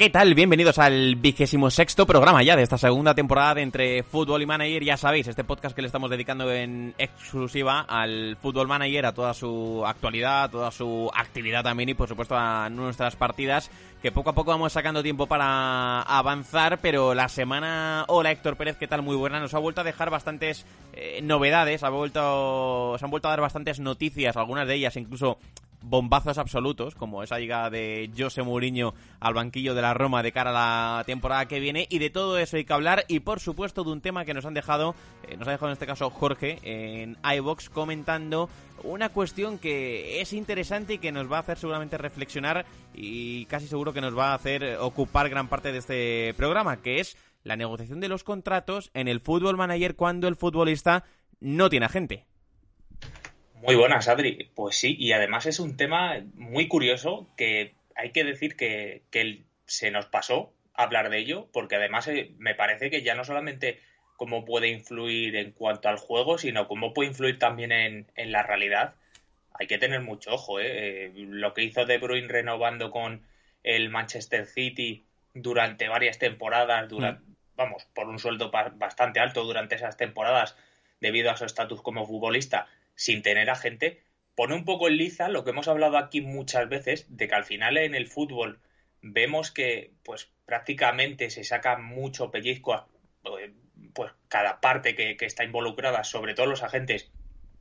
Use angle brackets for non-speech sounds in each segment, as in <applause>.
¿qué tal? Bienvenidos al vigésimo sexto programa ya de esta segunda temporada de Entre Fútbol y Manager. Ya sabéis, este podcast que le estamos dedicando en exclusiva al Fútbol Manager, a toda su actualidad, a toda su actividad también y por supuesto a nuestras partidas que poco a poco vamos sacando tiempo para avanzar, pero la semana... Hola Héctor Pérez, ¿qué tal? Muy buena. Nos ha vuelto a dejar bastantes eh, novedades, ha vuelto... se han vuelto a dar bastantes noticias, algunas de ellas incluso bombazos absolutos, como esa llegada de José Mourinho al banquillo de la Roma de cara a la temporada que viene. Y de todo eso hay que hablar. Y por supuesto de un tema que nos han dejado, eh, nos ha dejado en este caso Jorge en iBox comentando una cuestión que es interesante y que nos va a hacer seguramente reflexionar y casi seguro que nos va a hacer ocupar gran parte de este programa, que es la negociación de los contratos en el fútbol manager cuando el futbolista no tiene agente. Muy buenas, Adri. Pues sí, y además es un tema muy curioso que hay que decir que, se nos pasó hablar de ello, porque además eh, me parece que ya no solamente cómo puede influir en cuanto al juego, sino cómo puede influir también en, la realidad. Hay que tener mucho ojo, ¿eh? ¿eh? Lo que hizo De Bruyne renovando con el Manchester City durante varias temporadas, durante, mm. vamos, por un sueldo bastante alto durante esas temporadas, debido a su estatus como futbolista, sin tener a gente, pone un poco en liza lo que hemos hablado aquí muchas veces, de que al final en el fútbol vemos que pues prácticamente se saca mucho pellizco a eh, pues cada parte que, está involucrada, sobre todo los agentes,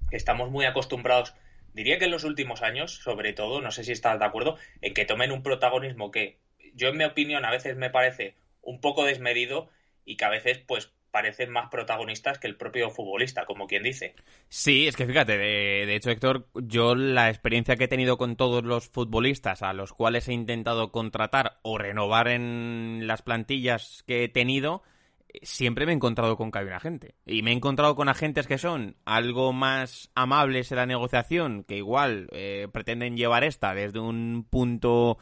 que estamos muy acostumbrados, diría que en los últimos años, sobre todo, no sé si estás de acuerdo, en que tomen un protagonismo que yo en mi opinión a veces me parece un poco desmedido y que a veces pues parecen más protagonistas que el propio futbolista, como quien dice. Sí, es que fíjate, de, hecho, Héctor, yo la experiencia que he tenido con todos los futbolistas a los cuales he intentado contratar o renovar en las plantillas que he tenido, siempre me he encontrado con que hay un agente. Y me he encontrado con agentes que son algo más amables en la negociación, que igual eh, pretenden llevar esta desde un punto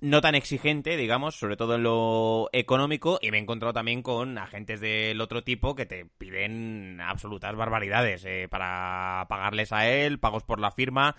no tan exigente, digamos, sobre todo en lo económico, y me he encontrado también con agentes del otro tipo que te piden absolutas barbaridades eh, para pagarles a él, pagos por la firma,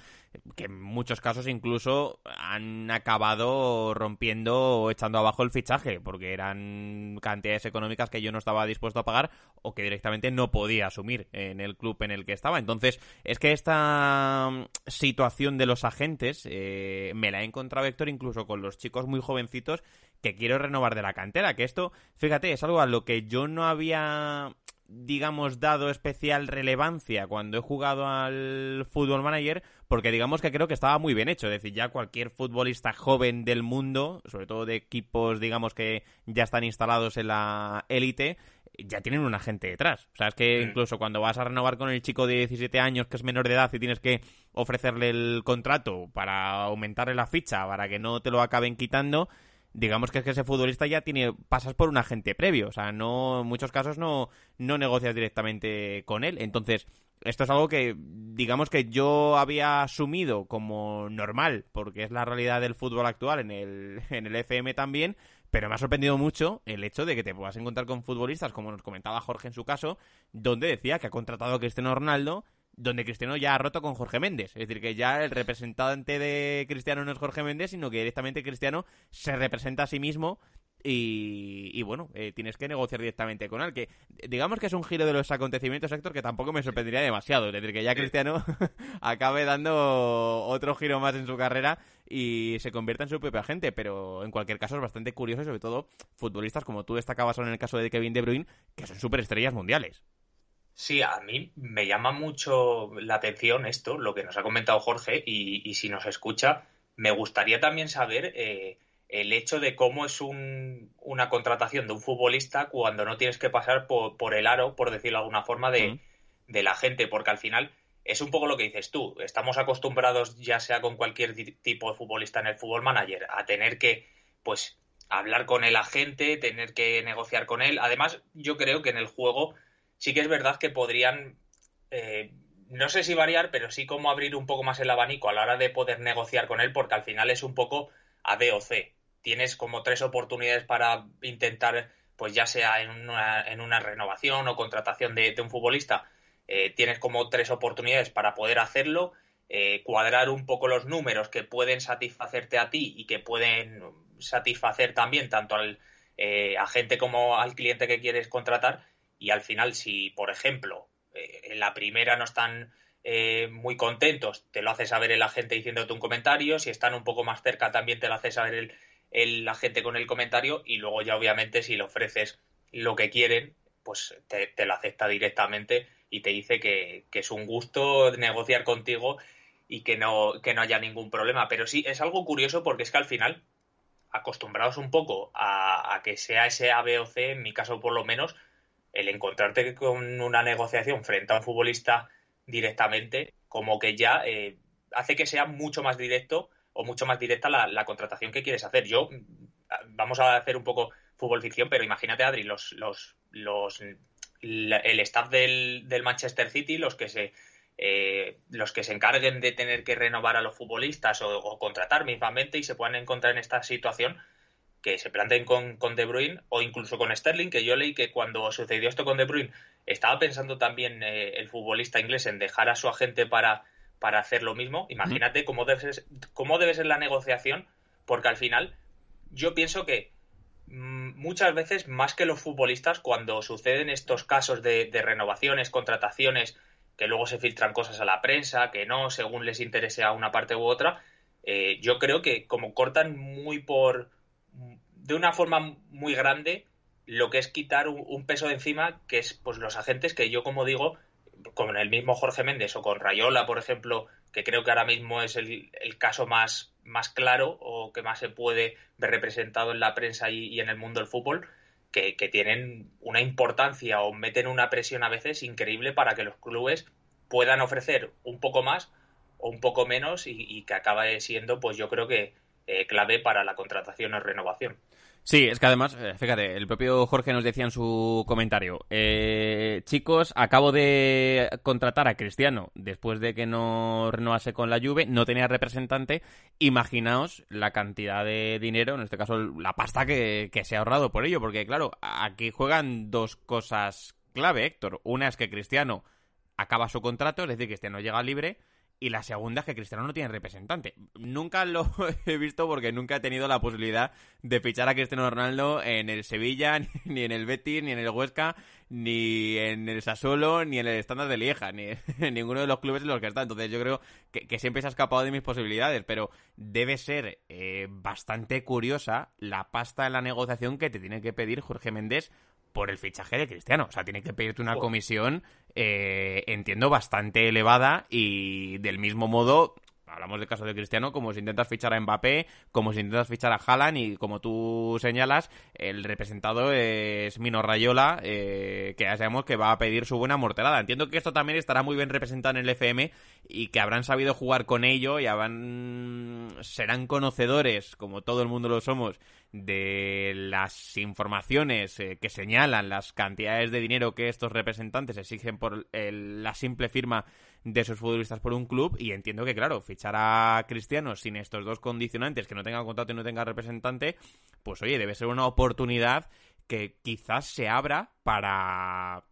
que en muchos casos incluso han acabado rompiendo o echando abajo el fichaje, porque eran cantidades económicas que yo no estaba dispuesto a pagar o que directamente no podía asumir en el club en el que estaba. Entonces, es que esta mm, situación de los agentes eh, me la he encontrado, Héctor, incluso con los chicos muy jovencitos que quiero renovar de la cantera, que esto, fíjate, es algo a lo que yo no había digamos, dado especial relevancia cuando he jugado al Fútbol Manager, porque digamos que creo que estaba muy bien hecho. Es decir, ya cualquier futbolista joven del mundo, sobre todo de equipos, digamos, que ya están instalados en la élite, ya tienen un agente detrás. O sea, es que incluso cuando vas a renovar con el chico de 17 años que es menor de edad y tienes que ofrecerle el contrato para aumentarle la ficha, para que no te lo acaben quitando, digamos que es que ese futbolista ya tiene pasas por un agente previo, o sea, no en muchos casos no no negocias directamente con él. Entonces, esto es algo que digamos que yo había asumido como normal, porque es la realidad del fútbol actual en el en el FM también, pero me ha sorprendido mucho el hecho de que te puedas encontrar con futbolistas, como nos comentaba Jorge en su caso, donde decía que ha contratado a Cristiano Ronaldo donde Cristiano ya ha roto con Jorge Méndez. Es decir, que ya el representante de Cristiano no es Jorge Méndez, sino que directamente Cristiano se representa a sí mismo y, bueno, eh, tienes que negociar directamente con él. Que digamos que es un giro de los acontecimientos, Héctor, que tampoco me sorprendería demasiado. Es decir, que ya Cristiano <laughs> acabe dando otro giro más en su carrera y se convierta en su propio agente. Pero en cualquier caso es bastante curioso y sobre todo futbolistas como tú destacabas en el caso de Kevin De Bruyne, que son superestrellas mundiales. Sí, a mí me llama mucho la atención esto, lo que nos ha comentado Jorge, y, si nos escucha, me gustaría también saber eh, el hecho de cómo es una contratación de un futbolista cuando no tienes que pasar por, el aro, por decirlo de alguna forma, de, de, la gente, porque al final es un poco lo que dices tú. Estamos acostumbrados, ya sea con cualquier tipo de futbolista en el fútbol manager, a tener que, pues, hablar con el agente, tener que negociar con él. Además, yo creo que en el juego sí que es verdad que podrían, eh, no sé si variar, pero sí como abrir un poco más el abanico a la hora de poder negociar con él, porque al final es un poco A, B o C. Tienes como tres oportunidades para intentar, pues ya sea en una, en una renovación o contratación de, un futbolista, eh, tienes como tres oportunidades para poder hacerlo. eh, cuadrar un poco los números que pueden satisfacerte a ti y que pueden satisfacer también tanto al eh, agente como al cliente que quieres contratar. Y al final, si, por ejemplo, eh, en la primera no están muy contentos, te lo hace saber el agente diciéndote un comentario. Si están un poco más cerca, también te lo hace saber el, el agente con el comentario. Y luego ya, obviamente, si le ofreces lo que quieren, pues te, te lo acepta directamente y te dice que, que, es un gusto negociar contigo y que no, que no haya ningún problema. Pero sí, es algo curioso porque es que al final, acostumbrados un poco a, que sea ese A, B o C, en mi caso por lo menos, el encontrarte con una negociación frente a un futbolista directamente, como que ya eh, hace que sea mucho más directo o mucho más directa la, contratación que quieres hacer. Yo, vamos a hacer un poco fútbol ficción, pero imagínate, Adri, los, los, los el staff del, del Manchester City, los que se eh, los que se encarguen de tener que renovar a los futbolistas o, contratar mismamente y se puedan encontrar en esta situación que se planteen con, con, De Bruyne o incluso con Sterling, que yo leí que cuando sucedió esto con De Bruyne estaba pensando también eh, el futbolista inglés en dejar a su agente para, para hacer lo mismo. Imagínate cómo, debe ser, cómo debe ser la negociación, porque al final yo pienso que muchas veces, más que los futbolistas, cuando suceden estos casos de, de renovaciones, contrataciones, que luego se filtran cosas a la prensa, que no, según les interese a una parte u otra. Eh, yo creo que como cortan muy por, de una forma muy grande, lo que es quitar un, peso de encima, que es pues los agentes que yo, como digo, con el mismo Jorge Méndez o con Rayola, por ejemplo, que creo que ahora mismo es el, caso más, más claro o que más se puede ver representado en la prensa y en el mundo del fútbol, que, tienen una importancia o meten una presión a veces increíble para que los clubes puedan ofrecer un poco más o un poco menos y, que acabe siendo, pues yo creo que eh, clave para la contratación o renovación. Sí, es que además, eh, fíjate, el propio Jorge nos decía en su comentario, eh, chicos, acabo de contratar a Cristiano después de que no renovase con la Juve, no tenía representante, imaginaos la cantidad de dinero, en este caso la pasta que, que se ha ahorrado por ello, porque claro, aquí juegan dos cosas clave, Héctor. Una es que Cristiano acaba su contrato, es decir, Cristiano llega libre, y la segunda es que Cristiano no tiene representante. Nunca lo <laughs> he visto porque nunca he tenido la posibilidad de fichar a Cristiano Ronaldo en el Sevilla, <laughs> ni en el Betis, ni en el Huesca, ni en el Sassuolo, ni en el Standard de Lieja, ni <laughs> en ninguno de los clubes en los que está. Entonces yo creo que, siempre se ha escapado de mis posibilidades, pero debe ser eh, bastante curiosa la pasta en la negociación que te tiene que pedir Jorge Méndez por el fichaje de Cristiano. O sea, tiene que pedirte una comisión, eh, entiendo, bastante elevada y del mismo modo, hablamos del caso de Cristiano, como si intentas fichar a Mbappé, como si intentas fichar a Haaland y como tú señalas, el representado es Mino Rayola, eh, que ya sabemos que va a pedir su buena mortelada. Entiendo que esto también estará muy bien representado en el FM y que habrán sabido jugar con ello y habrán serán conocedores, como todo el mundo lo somos, de las informaciones eh, que señalan las cantidades de dinero que estos representantes exigen por la simple firma de sus futbolistas por un club y entiendo que claro, fichar a Cristiano sin estos dos condicionantes, que no tenga contrato y no tenga representante, pues oye, debe ser una oportunidad que quizás se abra para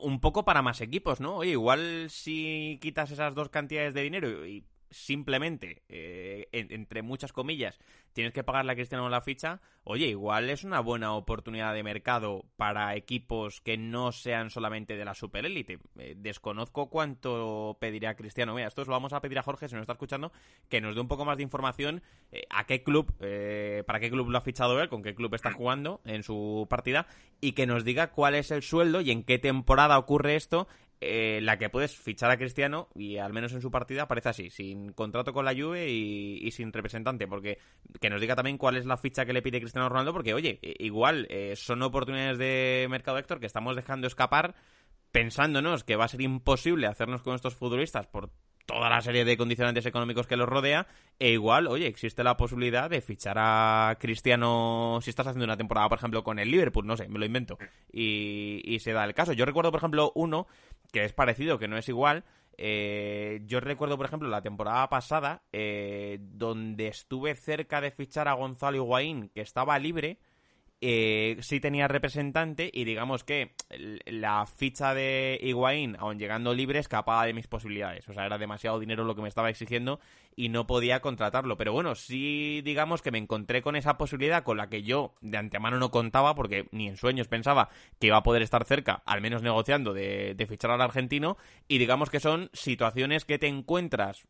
un poco para más equipos, ¿no? Oye, igual si quitas esas dos cantidades de dinero y simplemente, eh, entre muchas comillas, tienes que pagarle a Cristiano la ficha, oye, igual es una buena oportunidad de mercado para equipos que no sean solamente de la superélite. Eh, desconozco cuánto pediría Cristiano. Mira, esto lo vamos a pedir a Jorge, si nos está escuchando, que nos dé un poco más de información eh, a qué club, eh, para qué club lo ha fichado él, con qué club está jugando en su partida, y que nos diga cuál es el sueldo y en qué temporada ocurre esto eh, la que puedes fichar a Cristiano y al menos en su partida parece así, sin contrato con la Juve y, sin representante, porque que nos diga también cuál es la ficha que le pide Cristiano Ronaldo, porque oye, igual eh, son oportunidades de mercado Héctor que estamos dejando escapar pensándonos que va a ser imposible hacernos con estos futbolistas por toda la serie de condicionantes económicos que los rodea, e igual, oye, existe la posibilidad de fichar a Cristiano si estás haciendo una temporada, por ejemplo, con el Liverpool, no sé, me lo invento, y, y se da el caso. Yo recuerdo, por ejemplo, uno que es parecido, que no es igual. Eh, yo recuerdo, por ejemplo, la temporada pasada, eh, donde estuve cerca de fichar a Gonzalo Higuaín, que estaba libre, eh, sí tenía representante y digamos que la ficha de Higuaín, aun llegando libre, escapaba de mis posibilidades. O sea, era demasiado dinero lo que me estaba exigiendo y no podía contratarlo. Pero bueno, sí digamos que me encontré con esa posibilidad con la que yo de antemano no contaba porque ni en sueños pensaba que iba a poder estar cerca, al menos negociando, de, de fichar al argentino. Y digamos que son situaciones que te encuentras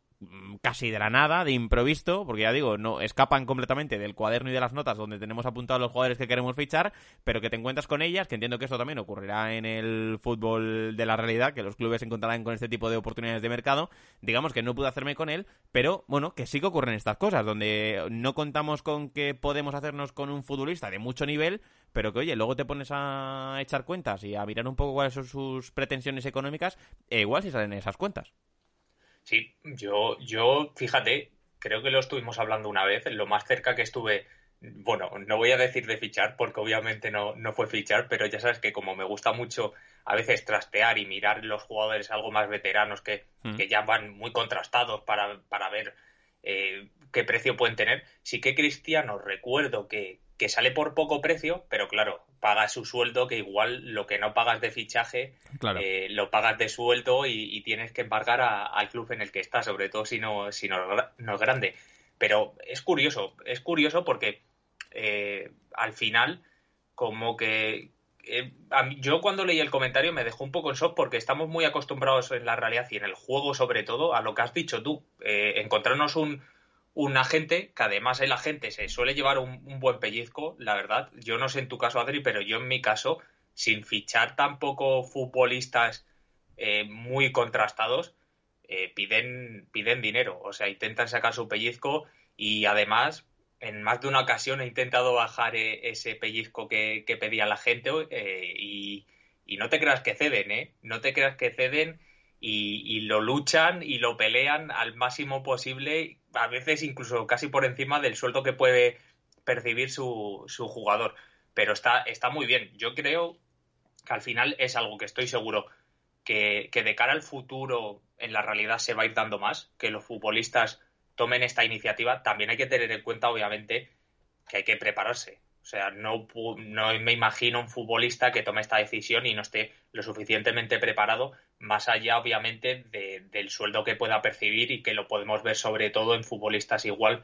casi de la nada, de improviso, porque ya digo, no escapan completamente del cuaderno y de las notas donde tenemos apuntados los jugadores que queremos fichar, pero que te encuentras con ellas, que entiendo que esto también ocurrirá en el fútbol de la realidad, que los clubes se encontrarán con este tipo de oportunidades de mercado. Digamos que no pude hacerme con él, pero bueno, que sí que ocurren estas cosas, donde no contamos con que podemos hacernos con un futbolista de mucho nivel, pero que oye, luego te pones a echar cuentas y a mirar un poco cuáles son sus pretensiones económicas, e igual si salen esas cuentas. Sí, yo, yo, fíjate, creo que lo estuvimos hablando una vez, lo más cerca que estuve, bueno, no voy a decir de fichar, porque obviamente no, no fue fichar, pero ya sabes que como me gusta mucho a veces trastear y mirar los jugadores algo más veteranos que, mm. que ya van muy contrastados para, para ver eh, qué precio pueden tener, sí que Cristiano recuerdo que, que sale por poco precio, pero claro, pagas su sueldo que igual lo que no pagas de fichaje eh, lo pagas de sueldo y, tienes que embargar al club en el que estás, sobre todo si no, si no, no es grande. Pero es curioso, es curioso porque eh, al final como que eh, yo cuando leí el comentario me dejó un poco en shock porque estamos muy acostumbrados en la realidad y en el juego sobre todo a lo que has dicho tú, encontrarnos un, un agente, que además el agente se suele llevar un, buen pellizco, la verdad. Yo no sé en tu caso, Adri, pero yo en mi caso, sin fichar tampoco futbolistas eh, muy contrastados, eh, piden, piden dinero. O sea, intentan sacar su pellizco y además, en más de una ocasión he intentado bajar eh, ese pellizco que, pedía la gente y, y no te creas que ceden, ¿eh? No te creas que ceden y, lo luchan y lo pelean al máximo posible, a veces incluso casi por encima del sueldo que puede percibir su, su jugador. Pero está, está muy bien. Yo creo que al final es algo que estoy seguro que, que de cara al futuro en la realidad se va a ir dando más, que los futbolistas tomen esta iniciativa. También hay que tener en cuenta, obviamente, que hay que prepararse. O sea, no, no me imagino un futbolista que tome esta decisión y no esté lo suficientemente preparado, más allá, obviamente, del sueldo que pueda percibir y que lo podemos ver sobre todo en futbolistas igual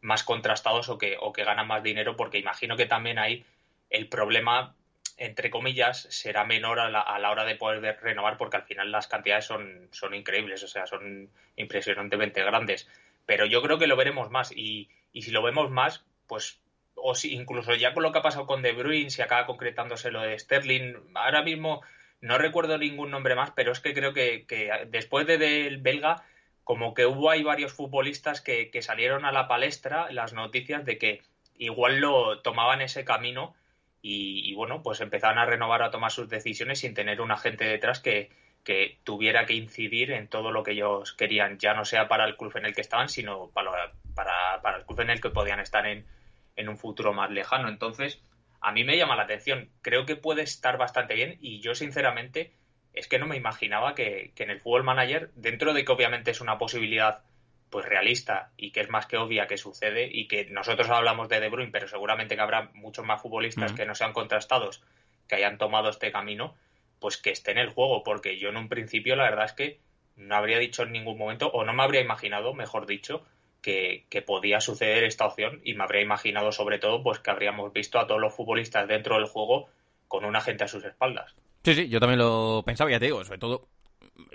más contrastados o que, o que ganan más dinero, porque imagino que también ahí el problema, entre comillas, será menor a la, a la hora de poder renovar, porque al final las cantidades son, son increíbles, o sea, son impresionantemente grandes. Pero yo creo que lo veremos más y, y si lo vemos más, pues o si incluso ya con lo que ha pasado con De Bruyne, si acaba concretándose lo de Sterling, ahora mismo no recuerdo ningún nombre más, pero es que creo que, después de del belga, como que hubo ahí varios futbolistas que, salieron a la palestra las noticias de que igual lo tomaban ese camino y, bueno, pues empezaban a renovar, a tomar sus decisiones sin tener un agente detrás que, que tuviera que incidir en todo lo que ellos querían, ya no sea para el club en el que estaban, sino para, para, para el club en el que podían estar en, en un futuro más lejano. Entonces, a mí me llama la atención. Creo que puede estar bastante bien y yo, sinceramente, es que no me imaginaba que, en el Fútbol Manager, dentro de que obviamente es una posibilidad pues realista y que es más que obvia que sucede y que nosotros hablamos de De Bruyne, pero seguramente que habrá muchos más futbolistas que no sean contrastados que hayan tomado este camino, pues que esté en el juego, porque yo en un principio la verdad es que no habría dicho en ningún momento, o no me habría imaginado, mejor dicho, que, podía suceder esta opción y me habría imaginado sobre todo pues que habríamos visto a todos los futbolistas dentro del juego con un agente a sus espaldas. Sí, sí, yo también lo pensaba, ya te digo, sobre todo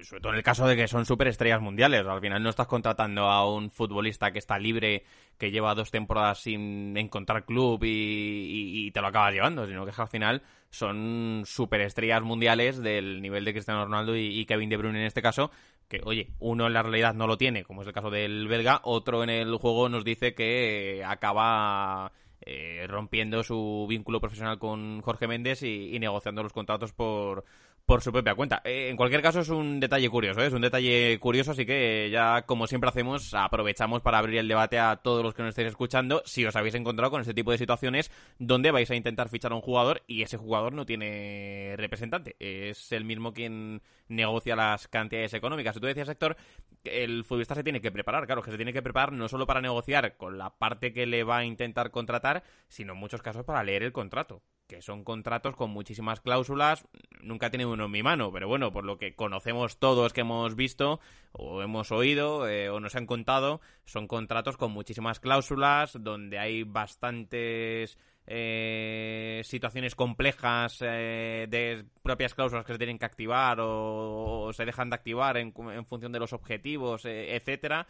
sobre todo en el caso de que son superestrellas mundiales. Al final no estás contratando a un futbolista que está libre, que lleva dos temporadas sin encontrar club y, te lo acabas llevando, sino que al final son superestrellas mundiales del nivel de Cristiano Ronaldo y, Kevin De Bruyne en este caso, que oye, uno en la realidad no lo tiene, como es el caso del belga, otro en el juego nos dice que acaba eh, rompiendo su vínculo profesional con Jorge Méndez y, negociando los contratos por, por su propia cuenta. Eh, en cualquier caso es un detalle curioso, ¿eh? es un detalle curioso, así que ya como siempre hacemos, aprovechamos para abrir el debate a todos los que nos estéis escuchando si os habéis encontrado con este tipo de situaciones donde vais a intentar fichar a un jugador y ese jugador no tiene representante, es el mismo quien negocia las cantidades económicas. Y tú decías, Héctor, el futbolista se tiene que preparar, claro, que se tiene que preparar no solo para negociar con la parte que le va a intentar contratar, sino en muchos casos para leer el contrato que son contratos con muchísimas cláusulas. Nunca he tenido uno en mi mano, pero bueno, por lo que conocemos todos que hemos visto o hemos oído eh, o nos han contado, son contratos con muchísimas cláusulas, donde hay bastantes eh, situaciones complejas eh, de propias cláusulas que se tienen que activar o, se dejan de activar en, en función de los objetivos, etcétera.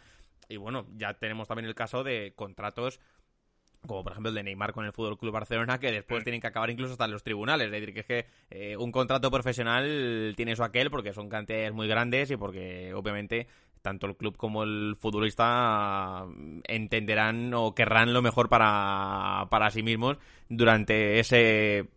Y bueno, ya tenemos también el caso de contratos como por ejemplo el de Neymar con el Fútbol Club Barcelona, que después mm. tienen que acabar incluso hasta en los tribunales. Es decir, que es que eh, un contrato profesional tiene eso aquel porque son cantidades muy grandes y porque obviamente tanto el club como el futbolista entenderán o querrán lo mejor para, para sí mismos durante ese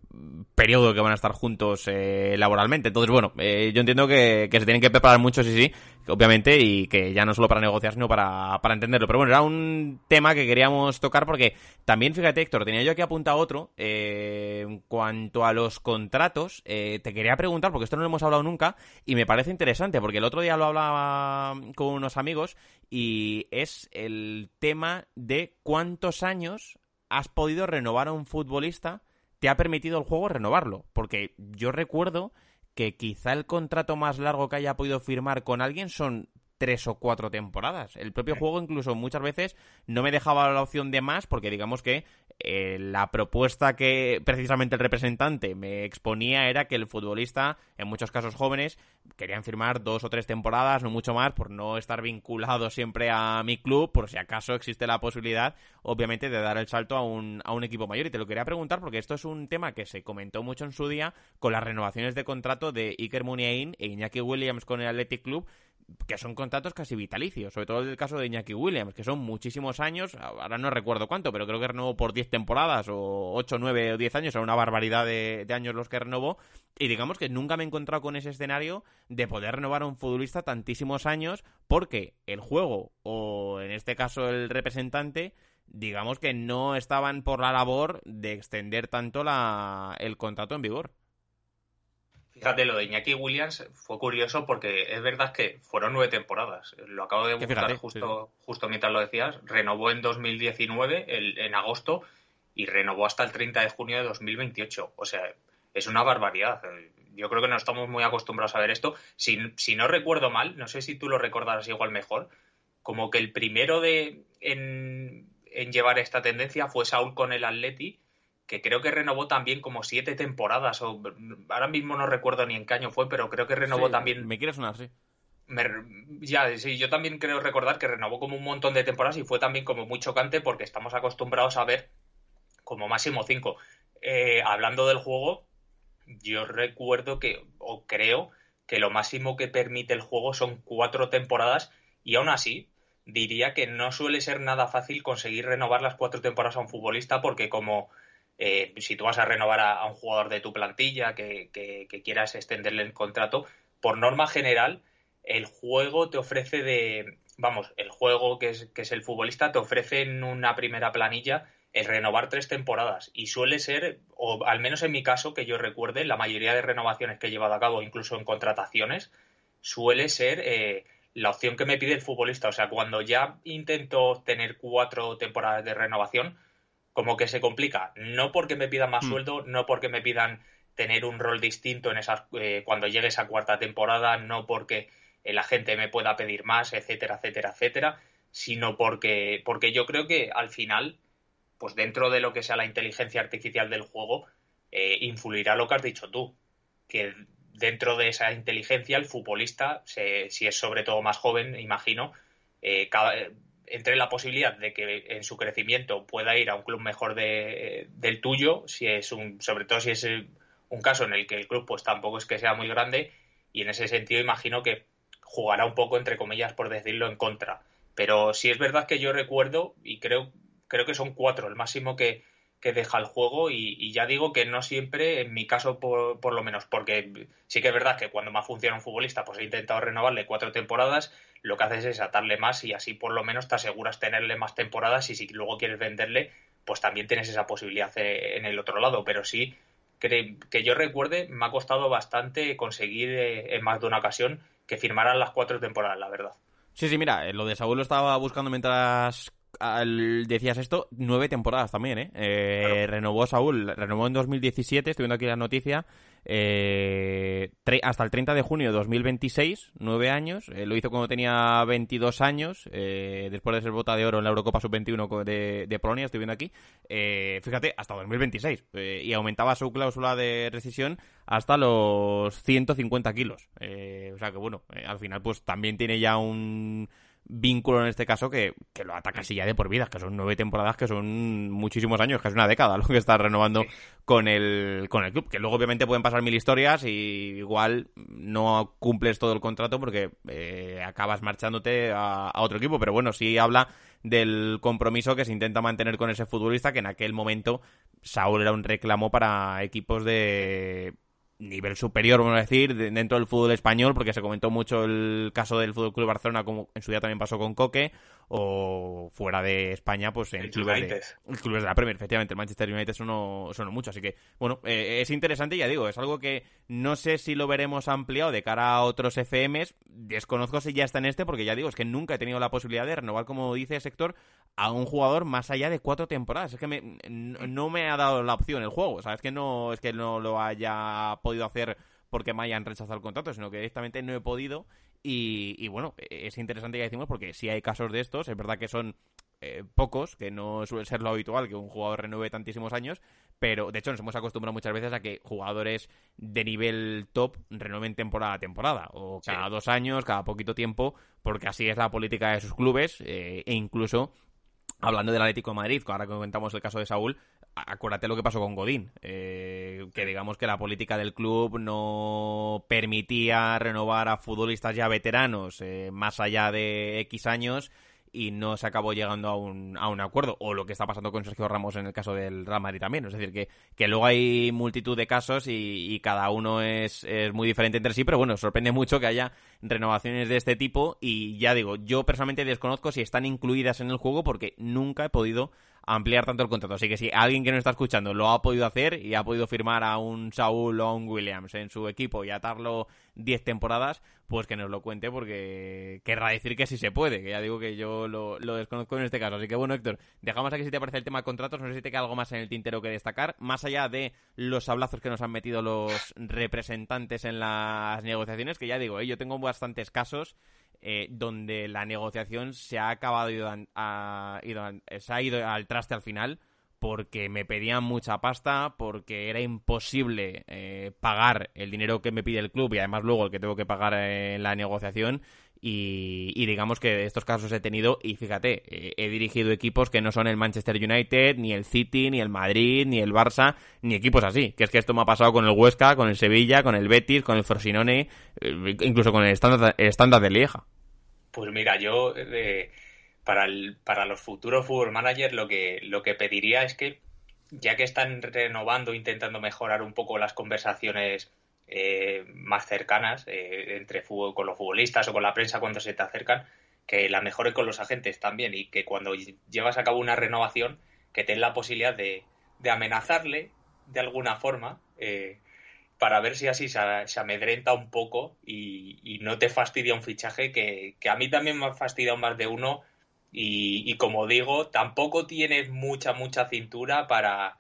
periodo que van a estar juntos eh, laboralmente. Entonces, bueno, eh, yo entiendo que, se tienen que preparar mucho, sí, sí, obviamente, y que ya no solo para negociar, sino para, para entenderlo. Pero bueno, era un tema que queríamos tocar porque también, fíjate, Héctor, tenía yo aquí apuntado otro. Eh, en cuanto a los contratos, te quería preguntar, porque esto no lo hemos hablado nunca, y me parece interesante, porque el otro día lo hablaba con unos amigos, y es el tema de cuántos años has podido renovar a un futbolista te ha permitido el juego renovarlo. Porque yo recuerdo que quizá el contrato más largo que haya podido firmar con alguien son tres o cuatro temporadas. El propio juego incluso muchas veces no me dejaba la opción de más porque digamos que eh, la propuesta que precisamente el representante me exponía era que el futbolista, en muchos casos jóvenes, querían firmar dos o tres temporadas, no mucho más, por no estar vinculado siempre a mi club, por si acaso existe la posibilidad, obviamente, de dar el salto a un, a un equipo mayor. Y te lo quería preguntar porque esto es un tema que se comentó mucho en su día con las renovaciones de contrato de Iker Muniain e Iñaki Williams con el Athletic Club, que son contratos casi vitalicios, sobre todo el caso de Iñaki Williams, que son muchísimos años, ahora no recuerdo cuánto, pero creo que renovó por 10 temporadas, o 8, 9 o 10 años, era una barbaridad de, años los que renovó, y digamos que nunca me he encontrado con ese escenario de poder renovar a un futbolista tantísimos años, porque el juego, o en este caso el representante, digamos que no estaban por la labor de extender tanto la, el contrato en vigor. Fíjate, lo de Iñaki Williams fue curioso porque es verdad que fueron nueve temporadas. Lo acabo de buscar justo, justo mientras lo decías. Renovó en 2019, en agosto, y renovó hasta el 30 de junio de 2028. O sea, es una barbaridad. Yo creo que no estamos muy acostumbrados a ver esto. Si, si no recuerdo mal, no sé si tú lo recordarás igual mejor, como que el primero de en, en llevar esta tendencia fue Saúl con el Atleti que creo que renovó también como siete temporadas, o ahora mismo no recuerdo ni en qué año fue, pero creo que renovó también... Me quieres sonar, sí. ya, sí, yo también creo recordar que renovó como un montón de temporadas y fue también como muy chocante porque estamos acostumbrados a ver como máximo cinco. Eh, hablando del juego, yo recuerdo que, o creo, que lo máximo que permite el juego son cuatro temporadas y aún así diría que no suele ser nada fácil conseguir renovar las cuatro temporadas a un futbolista porque como eh, si tú vas a renovar a, un jugador de tu plantilla que, quieras extenderle el contrato, por norma general, el juego te ofrece de, vamos, el juego que es, que es el futbolista te ofrece en una primera planilla el renovar tres temporadas y suele ser, o al menos en mi caso, que yo recuerde, la mayoría de renovaciones que he llevado a cabo, incluso en contrataciones, suele ser eh, la opción que me pide el futbolista. O sea, cuando ya intento tener cuatro temporadas de renovación, como que se complica. No porque me pidan más hmm. sueldo, no porque me pidan tener un rol distinto en esas, eh, cuando llegue esa cuarta temporada, no porque la gente me pueda pedir más, etcétera, etcétera, etcétera, sino porque, porque yo creo que al final, pues dentro de lo que sea la inteligencia artificial del juego, eh, influirá lo que has dicho tú, que dentro de esa inteligencia el futbolista, si es sobre todo más joven, imagino, eh, cada, entre la posibilidad de que en su crecimiento pueda ir a un club mejor de, del tuyo, si es un, sobre todo si es un caso en el que el club pues tampoco es que sea muy grande y en ese sentido imagino que jugará un poco entre comillas por decirlo en contra. Pero sí es verdad que yo recuerdo y creo creo que son cuatro el máximo que, que deja el juego y, ya digo que no siempre, en mi caso por, por, lo menos, porque sí que es verdad que cuando más funciona un futbolista, pues he intentado renovarle cuatro temporadas, lo que haces es atarle más y así por lo menos te aseguras tenerle más temporadas y si luego quieres venderle, pues también tienes esa posibilidad en el otro lado, pero sí que, que yo recuerde, me ha costado bastante conseguir eh, en más de una ocasión que firmaran las cuatro temporadas, la verdad. Sí, sí, mira, eh, lo de Saúl lo estaba buscando mientras decías esto, nueve temporadas también, ¿eh? eh renovó Saúl, renovó en 2017, estoy viendo aquí la noticia, eh, hasta el 30 de junio de 2026, nueve años, eh, lo hizo cuando tenía 22 años, después de ser bota de oro en la Eurocopa Sub-21 de, de, Polonia, estoy viendo aquí, fíjate, hasta 2026, y aumentaba su cláusula de rescisión hasta los 150 kilos, o sea que bueno, al final pues también tiene ya un vínculo en este caso que, lo ataca así ya de por vida, que son nueve temporadas, que son muchísimos años, que es una década lo que está renovando con, el, con el club. Que luego obviamente pueden pasar mil historias y igual no cumples todo el contrato porque eh, acabas marchándote a, otro equipo, pero bueno, sí habla del compromiso que se intenta mantener con ese futbolista que en aquel momento Saúl era un reclamo para equipos de nivel superior, vamos a decir, dentro del fútbol español, porque se comentó mucho el caso del Fútbol Club Barcelona, como en su día también pasó con Coque, o fuera de España, pues en clubes de, clubes de la Premier, efectivamente, el Manchester United sonó, sonó mucho, así que, bueno, eh, es interesante, ya digo, es algo que no sé si lo veremos ampliado de cara a otros FMs, desconozco si ya está en este, porque ya digo, es que nunca he tenido la posibilidad de renovar, como dice el sector, a un jugador más allá de cuatro temporadas, es que me, no me ha dado la opción el juego, o sea, es que no, es que no lo haya podido hacer porque me hayan rechazado el contrato, sino que directamente no he podido. Y, bueno, es interesante que decimos porque si hay casos de estos, es verdad que son eh, pocos, que no suele ser lo habitual que un jugador renueve tantísimos años, pero de hecho nos hemos acostumbrado muchas veces a que jugadores de nivel top renueven temporada a temporada, o cada dos años, cada poquito tiempo, porque así es la política de sus clubes, eh, e incluso hablando del Atlético de Madrid, ahora que comentamos el caso de Saúl, acuérdate lo que pasó con Godín, eh, que digamos que la política del club no permitía renovar a futbolistas ya veteranos eh, más allá de X años y no se acabó llegando a un, a un acuerdo. O lo que está pasando con Sergio Ramos en el caso del Real Madrid también. Es decir, que, que luego hay multitud de casos y, cada uno es, es, muy diferente entre sí, pero bueno, sorprende mucho que haya renovaciones de este tipo y ya digo, yo personalmente desconozco si están incluidas en el juego porque nunca he podido ampliar tanto el contrato. Así que si alguien que no está escuchando lo ha podido hacer y ha podido firmar a un Saúl o a un Williams en su equipo y atarlo 10 temporadas, pues que nos lo cuente porque querrá decir que sí se puede, que ya digo que yo lo, desconozco en este caso. Así que bueno, Héctor, dejamos aquí si te parece el tema de contratos, no sé si te queda algo más en el tintero que destacar, más allá de los hablazos que nos han metido los representantes en las negociaciones, que ya digo, ¿eh? yo tengo bastantes casos eh, donde la negociación se ha acabado a, se ha ido al traste al final porque me pedían mucha pasta, porque era imposible eh, pagar el dinero que me pide el club y además luego el que tengo que pagar en la negociación. Y, digamos que estos casos he tenido, y fíjate, eh, he dirigido equipos que no son el Manchester United, ni el City, ni el Madrid, ni el Barça, ni equipos así. Que es que esto me ha pasado con el Huesca, con el Sevilla, con el Betis, con el Frosinone, incluso con el Standard de Lieja. Pues mira, yo eh, para, el, para los futuros fútbol managers lo que, lo que pediría es que, ya que están renovando, intentando mejorar un poco las conversaciones eh, más cercanas eh, entre con los futbolistas o con la prensa cuando se te acercan, que la mejoren con los agentes también y que cuando llevas a cabo una renovación, que ten la posibilidad de, de amenazarle de alguna forma para ver si así se, amedrenta un poco y, no te fastidia un fichaje que, a mí también me ha fastidiado más de uno y, como digo, tampoco tienes mucha, mucha cintura para,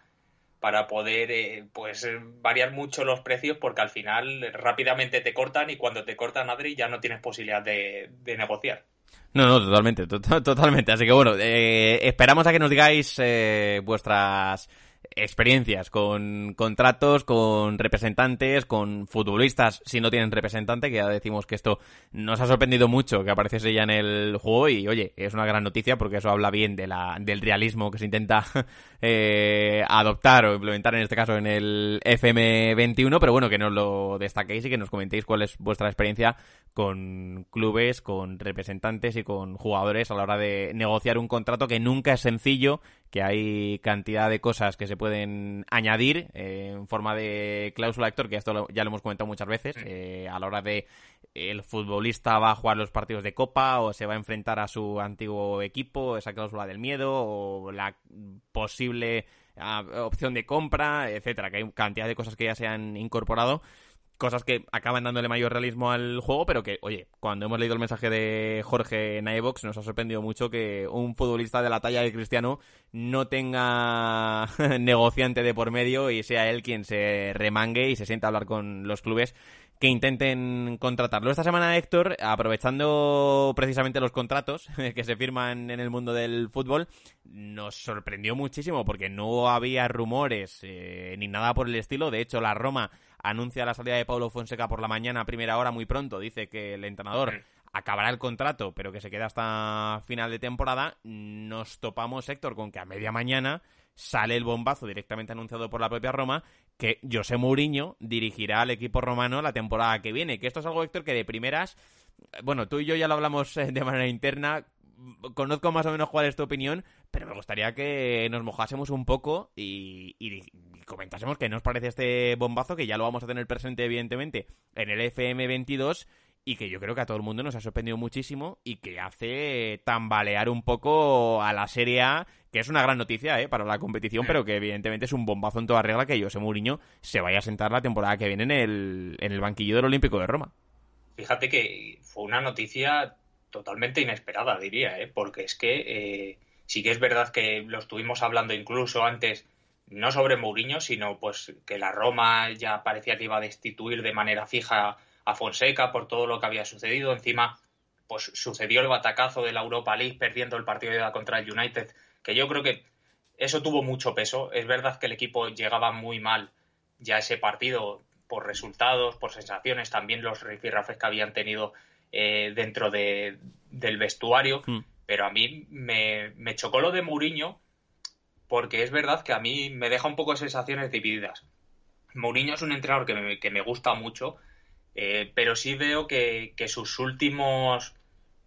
para poder eh, pues variar mucho los precios porque al final rápidamente te cortan y cuando te cortan Adri ya no tienes posibilidad de, negociar. No, no, totalmente, <laughs> totalmente. Así que bueno, eh, esperamos a que nos digáis eh, vuestras experiencias con contratos, con representantes, con futbolistas si no tienen representante, que ya decimos que esto nos ha sorprendido mucho que apareciese ya en el juego y oye, es una gran noticia porque eso habla bien de la, del realismo que se intenta <laughs> eh, adoptar o implementar en este caso en el FM21, pero bueno, que nos lo destaquéis y que nos comentéis cuál es vuestra experiencia con clubes, con representantes y con jugadores a la hora de negociar un contrato que nunca es sencillo, que hay cantidad de cosas que se pueden añadir eh, en forma de cláusula Héctor, que esto ya lo hemos comentado muchas veces, eh, a la hora de el futbolista va a jugar los partidos de copa o se va a enfrentar a su antiguo equipo, esa cláusula del miedo o la posible ah, opción de compra, etcétera, que hay cantidad de cosas que ya se han incorporado cosas que acaban dándole mayor realismo al juego, pero que, oye, cuando hemos leído el mensaje de Jorge en iVox, nos ha sorprendido mucho que un futbolista de la talla de Cristiano no tenga <laughs> negociante de por medio y sea él quien se remangue y se sienta a hablar con los clubes que intenten contratarlo. Esta semana, Héctor, aprovechando precisamente los contratos <laughs> que se firman en el mundo del fútbol, nos sorprendió muchísimo porque no había rumores eh, ni nada por el estilo. De hecho, la Roma anuncia la salida de Paulo Fonseca por la mañana a primera hora muy pronto. Dice que el entrenador acabará el contrato, pero que se queda hasta final de temporada. Nos topamos, Héctor, con que a media mañana sale el bombazo directamente anunciado por la propia Roma que José Mourinho dirigirá al equipo romano la temporada que viene. Que esto es algo, Héctor, que de primeras, bueno, tú y yo ya lo hablamos eh, de manera interna, conozco más o menos cuál es tu opinión, pero me gustaría que nos mojásemos un poco y, comentásemos qué nos parece este bombazo, que ya lo vamos a tener presente, evidentemente, en el FM22 y que yo creo que a todo el mundo nos ha sorprendido muchísimo y que hace tambalear un poco a la Serie A, que es una gran noticia ¿eh? para la competición, pero que evidentemente es un bombazo en toda regla que José Mourinho se vaya a sentar la temporada que viene en el, en el banquillo del Olímpico de Roma. Fíjate que fue una noticia totalmente inesperada, diría, ¿eh? porque es que eh, sí que es verdad que lo estuvimos hablando incluso antes, no sobre Mourinho, sino pues que la Roma ya parecía que iba a destituir de manera fija a Fonseca por todo lo que había sucedido. Encima, pues sucedió el batacazo de la Europa League perdiendo el partido de ida contra el United, que yo creo que eso tuvo mucho peso. Es verdad que el equipo llegaba muy mal ya ese partido por resultados, por sensaciones, también los rifirrafes que habían tenido eh, dentro de, del vestuario. Hmm. Pero a mí me, chocó lo de Mourinho porque es verdad que a mí me deja un poco de sensaciones divididas. Mourinho es un entrenador que me, que me gusta mucho, eh, pero sí veo que, sus últimos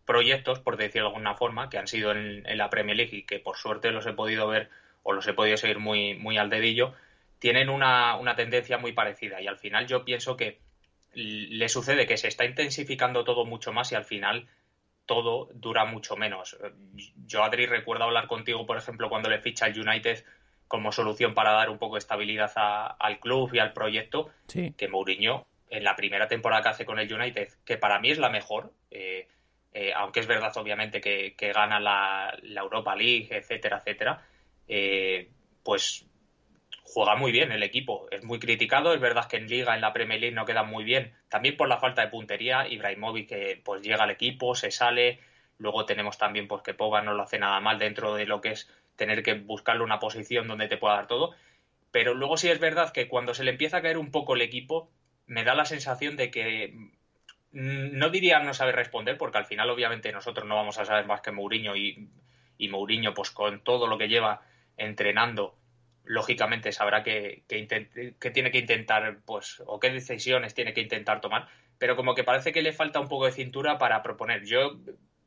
proyectos, por decirlo de alguna forma, que han sido en, la Premier League y que por suerte los he podido ver o los he podido seguir muy, muy al dedillo, tienen una, una tendencia muy parecida. Y al final yo pienso que le sucede que se está intensificando todo mucho más y al final todo dura mucho menos. Yo, Adri, recuerdo hablar contigo, por ejemplo, cuando le ficha el United como solución para dar un poco de estabilidad al club y al proyecto, que Mourinho, en la primera temporada que hace con el United, que para mí es la mejor, eh, eh, aunque es verdad, obviamente, que, gana la, Europa League, etcétera, etcétera, eh, pues juega muy bien el equipo. Es muy criticado, es verdad que en Liga, en la Premier League no queda muy bien, también por la falta de puntería. Ibrahimovic que pues llega al equipo, se sale. Luego tenemos también pues que Poga no lo hace nada mal dentro de lo que es tener que buscarle una posición donde te pueda dar todo. Pero luego sí es verdad que cuando se le empieza a caer un poco el equipo, me da la sensación de que no diría no saber responder, porque al final obviamente nosotros no vamos a saber más que Mourinho y, y Mourinho pues con todo lo que lleva entrenando lógicamente sabrá que, que, tiene que intentar, pues, o qué decisiones tiene que intentar tomar, pero como que parece que le falta un poco de cintura para proponer. Yo,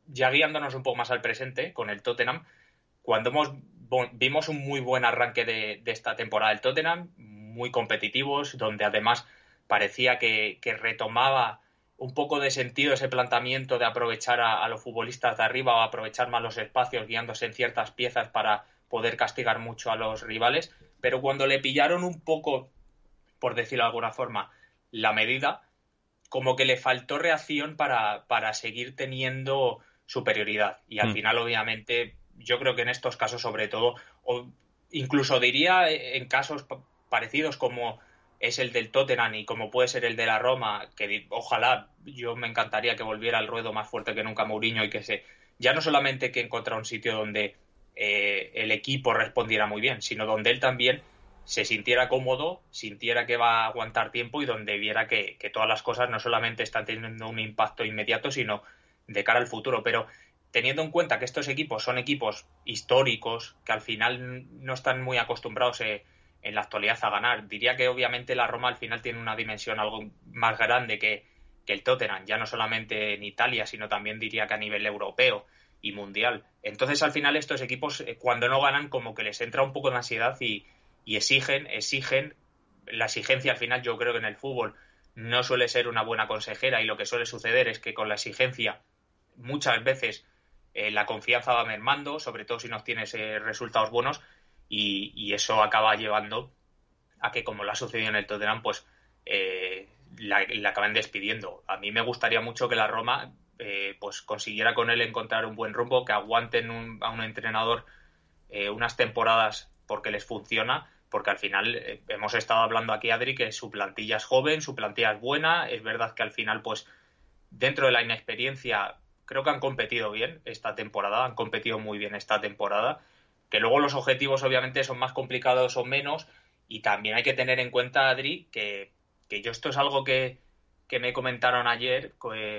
ya guiándonos un poco más al presente con el Tottenham, cuando hemos, vimos un muy buen arranque de, esta temporada del Tottenham, muy competitivos, donde además parecía que, retomaba un poco de sentido ese planteamiento de aprovechar a, a los futbolistas de arriba o aprovechar más los espacios guiándose en ciertas piezas para poder castigar mucho a los rivales, pero cuando le pillaron un poco, por decirlo de alguna forma, la medida, como que le faltó reacción para, para seguir teniendo superioridad. Y al mm. final, obviamente, yo creo que en estos casos, sobre todo, o incluso diría en casos parecidos como es el del Tottenham y como puede ser el de la Roma, que ojalá yo me encantaría que volviera al ruedo más fuerte que nunca Mourinho y que se ya no solamente que encontrara un sitio donde eh, el equipo respondiera muy bien, sino donde él también se sintiera cómodo, sintiera que va a aguantar tiempo y donde viera que, todas las cosas no solamente están teniendo un impacto inmediato, sino de cara al futuro. Pero teniendo en cuenta que estos equipos son equipos históricos, que al final no están muy acostumbrados eh, en la actualidad a ganar, diría que obviamente la Roma al final tiene una dimensión algo más grande que, que el Tottenham, ya no solamente en Italia, sino también diría que a nivel europeo y mundial. Entonces, al final, estos equipos, eh, cuando no ganan, como que les entra un poco de ansiedad y, exigen, exigen. La exigencia, al final, yo creo que en el fútbol no suele ser una buena consejera y lo que suele suceder es que con la exigencia muchas veces eh, la confianza va mermando, sobre todo si no tienes eh, resultados buenos y, eso acaba llevando a que, como lo ha sucedido en el Tottenham, pues la, la, acaben despidiendo. A mí me gustaría mucho que la Roma eh, pues consiguiera con él encontrar un buen rumbo, que aguanten a un entrenador eh, unas temporadas porque les funciona, porque al final eh, hemos estado hablando aquí, Adri, que su plantilla es joven, su plantilla es buena, es verdad que al final, pues dentro de la inexperiencia, creo que han competido bien esta temporada, han competido muy bien esta temporada, que luego los objetivos obviamente son más complicados o menos, y también hay que tener en cuenta, Adri, que, que yo esto es algo que, que me comentaron ayer,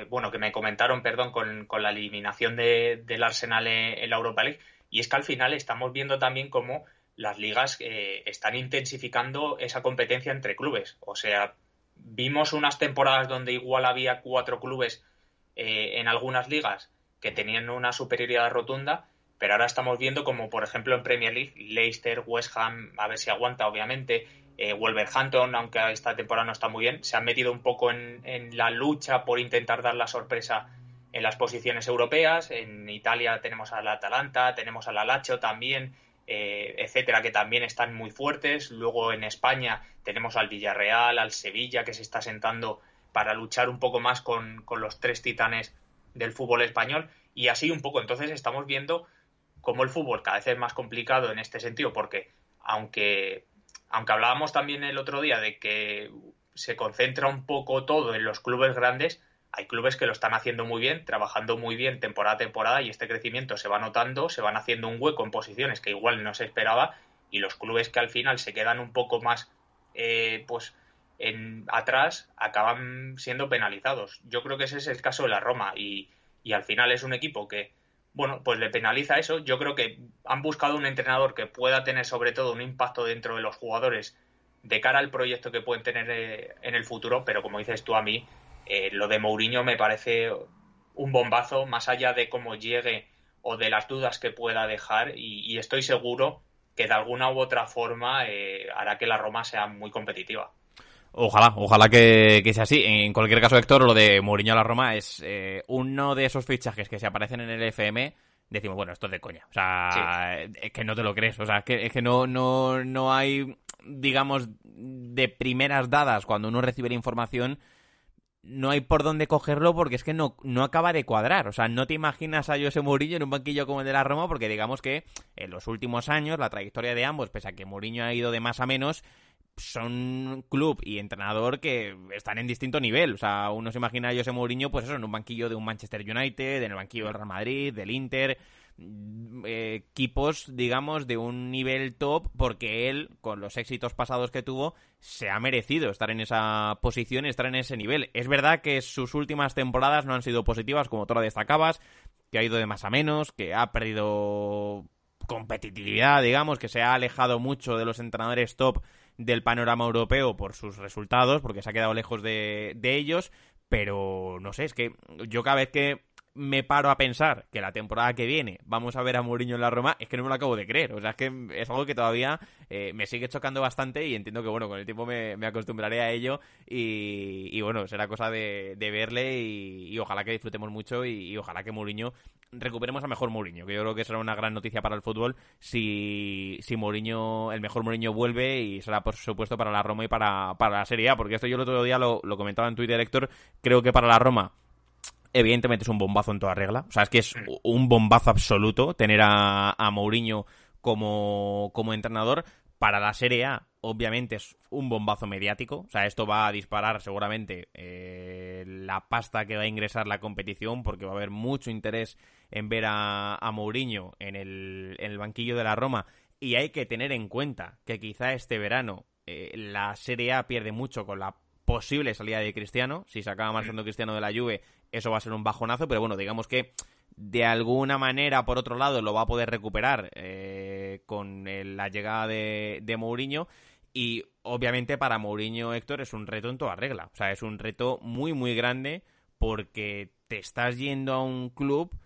bueno, que me comentaron, perdón, con, la eliminación de, del Arsenal en, la Europa League, y es que al final estamos viendo también cómo las ligas eh, están intensificando esa competencia entre clubes. O sea, vimos unas temporadas donde igual había cuatro clubes eh, en algunas ligas que tenían una superioridad rotunda, pero ahora estamos viendo como, por ejemplo, en Premier League, Leicester, West Ham, a ver si aguanta, obviamente, eh, Wolverhampton, aunque esta temporada no está muy bien, se han metido un poco en, la lucha por intentar dar la sorpresa en las posiciones europeas. En Italia tenemos al Atalanta, tenemos al Alacho también, eh, etcétera, que también están muy fuertes. Luego en España tenemos al Villarreal, al Sevilla, que se está sentando para luchar un poco más con, con los tres titanes del fútbol español. Y así un poco. Entonces estamos viendo cómo el fútbol cada vez es más complicado en este sentido, porque aunque aunque hablábamos también el otro día de que se concentra un poco todo en los clubes grandes, hay clubes que lo están haciendo muy bien, trabajando muy bien temporada a temporada y este crecimiento se va notando, se van haciendo un hueco en posiciones que igual no se esperaba y los clubes que al final se quedan un poco más eh, pues en atrás acaban siendo penalizados. Yo creo que ese es el caso de la Roma y, y al final es un equipo que bueno, pues le penaliza eso. Yo creo que han buscado un entrenador que pueda tener sobre todo un impacto dentro de los jugadores de cara al proyecto que pueden tener eh, en el futuro, pero como dices tú a mí, eh, lo de Mourinho me parece un bombazo, más allá de cómo llegue o de las dudas que pueda dejar, y, estoy seguro que de alguna u otra forma eh, hará que la Roma sea muy competitiva. Ojalá, ojalá que, sea así. En cualquier caso, Héctor, lo de Mourinho a la Roma es eh, uno de esos fichajes que se aparecen en el FM. Decimos, bueno, esto es de coña. O sea, es que no te lo crees. O sea, es que, es que no, no, no hay, digamos, de primeras dadas cuando uno recibe la información no hay por dónde cogerlo porque es que no, no acaba de cuadrar. O sea, no te imaginas a José Mourinho en un banquillo como el de la Roma porque digamos que en los últimos años la trayectoria de ambos, pese a que Mourinho ha ido de más a menos, son club y entrenador que están en distinto nivel. O sea, uno se imagina a José Mourinho, pues eso, en un banquillo de un Manchester United, en el banquillo del Real Madrid, del Inter, mm, eh, equipos, digamos, de un nivel top, porque él, con los éxitos pasados que tuvo, se ha merecido estar en esa posición estar en ese nivel. Es verdad que sus últimas temporadas no han sido positivas, como tú lo destacabas, que ha ido de más a menos, que ha perdido competitividad, digamos, que se ha alejado mucho de los entrenadores top del panorama europeo por sus resultados, porque se ha quedado lejos de, de ellos, pero no sé, es que yo cada vez que me paro a pensar que la temporada que viene vamos a ver a Mourinho en la Roma, es que no me lo acabo de creer. O sea, es que es algo que todavía eh, me sigue chocando bastante y entiendo que, bueno, con el tiempo me, acostumbraré a ello y, bueno, será cosa de, verle y, ojalá que disfrutemos mucho y, ojalá que Mourinho recuperemos a mejor Mourinho, que yo creo que será una gran noticia para el fútbol si, si Mourinho, el mejor Mourinho vuelve y será por supuesto para la Roma y para, para la Serie A, porque esto yo el otro día lo, lo comentaba en Twitter, Héctor, creo que para la Roma evidentemente es un bombazo en toda regla. O sea, es que es un bombazo absoluto tener a, a Mourinho como, como entrenador. Para la Serie A, obviamente, es un bombazo mediático. O sea, esto va a disparar seguramente eh, la pasta que va a ingresar la competición, porque va a haber mucho interés en ver a, a Mourinho en el, en el banquillo de la Roma. Y hay que tener en cuenta que quizá este verano eh, la Serie A pierde mucho con la posible salida de Cristiano. Si se acaba marchando Cristiano de la Juve, eso va a ser un bajonazo, pero bueno, digamos que de alguna manera, por otro lado, lo va a poder recuperar eh, con la llegada de, de Mourinho. Y obviamente para Mourinho, Héctor, es un reto en toda regla. O sea, es un reto muy, muy grande porque te estás yendo a un club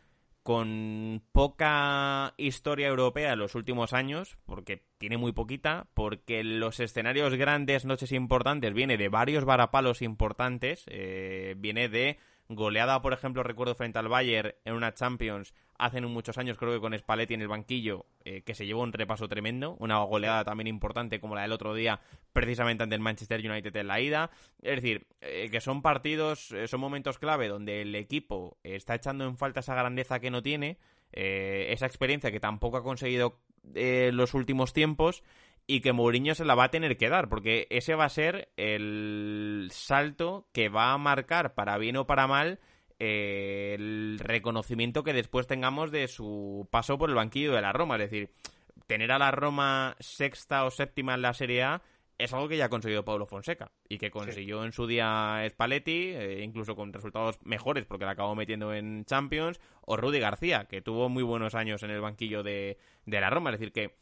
con poca historia europea en los últimos años, porque tiene muy poquita, porque los escenarios grandes, noches importantes, viene de varios varapalos importantes, eh, viene de goleada, por ejemplo, recuerdo frente al Bayern en una Champions hace muchos años, creo que con Spalletti en el banquillo, eh, que se llevó un repaso tremendo, una goleada también importante como la del otro día, precisamente ante el Manchester United en la ida. Es decir, eh, que son partidos, eh, son momentos clave donde el equipo está echando en falta esa grandeza que no tiene, esa experiencia que tampoco ha conseguido los últimos tiempos y que Mourinho se la va a tener que dar, porque ese va a ser el salto que va a marcar, para bien o para mal, eh, el reconocimiento que después tengamos de su paso por el banquillo de la Roma. Es decir, tener a la Roma sexta o séptima en la Serie A es algo que ya ha conseguido Pablo Fonseca y que consiguió en su día Spalletti, eh, incluso con resultados mejores porque la acabó metiendo en Champions, o Rudy García, que tuvo muy buenos años en el banquillo de, de la Roma. Es decir, que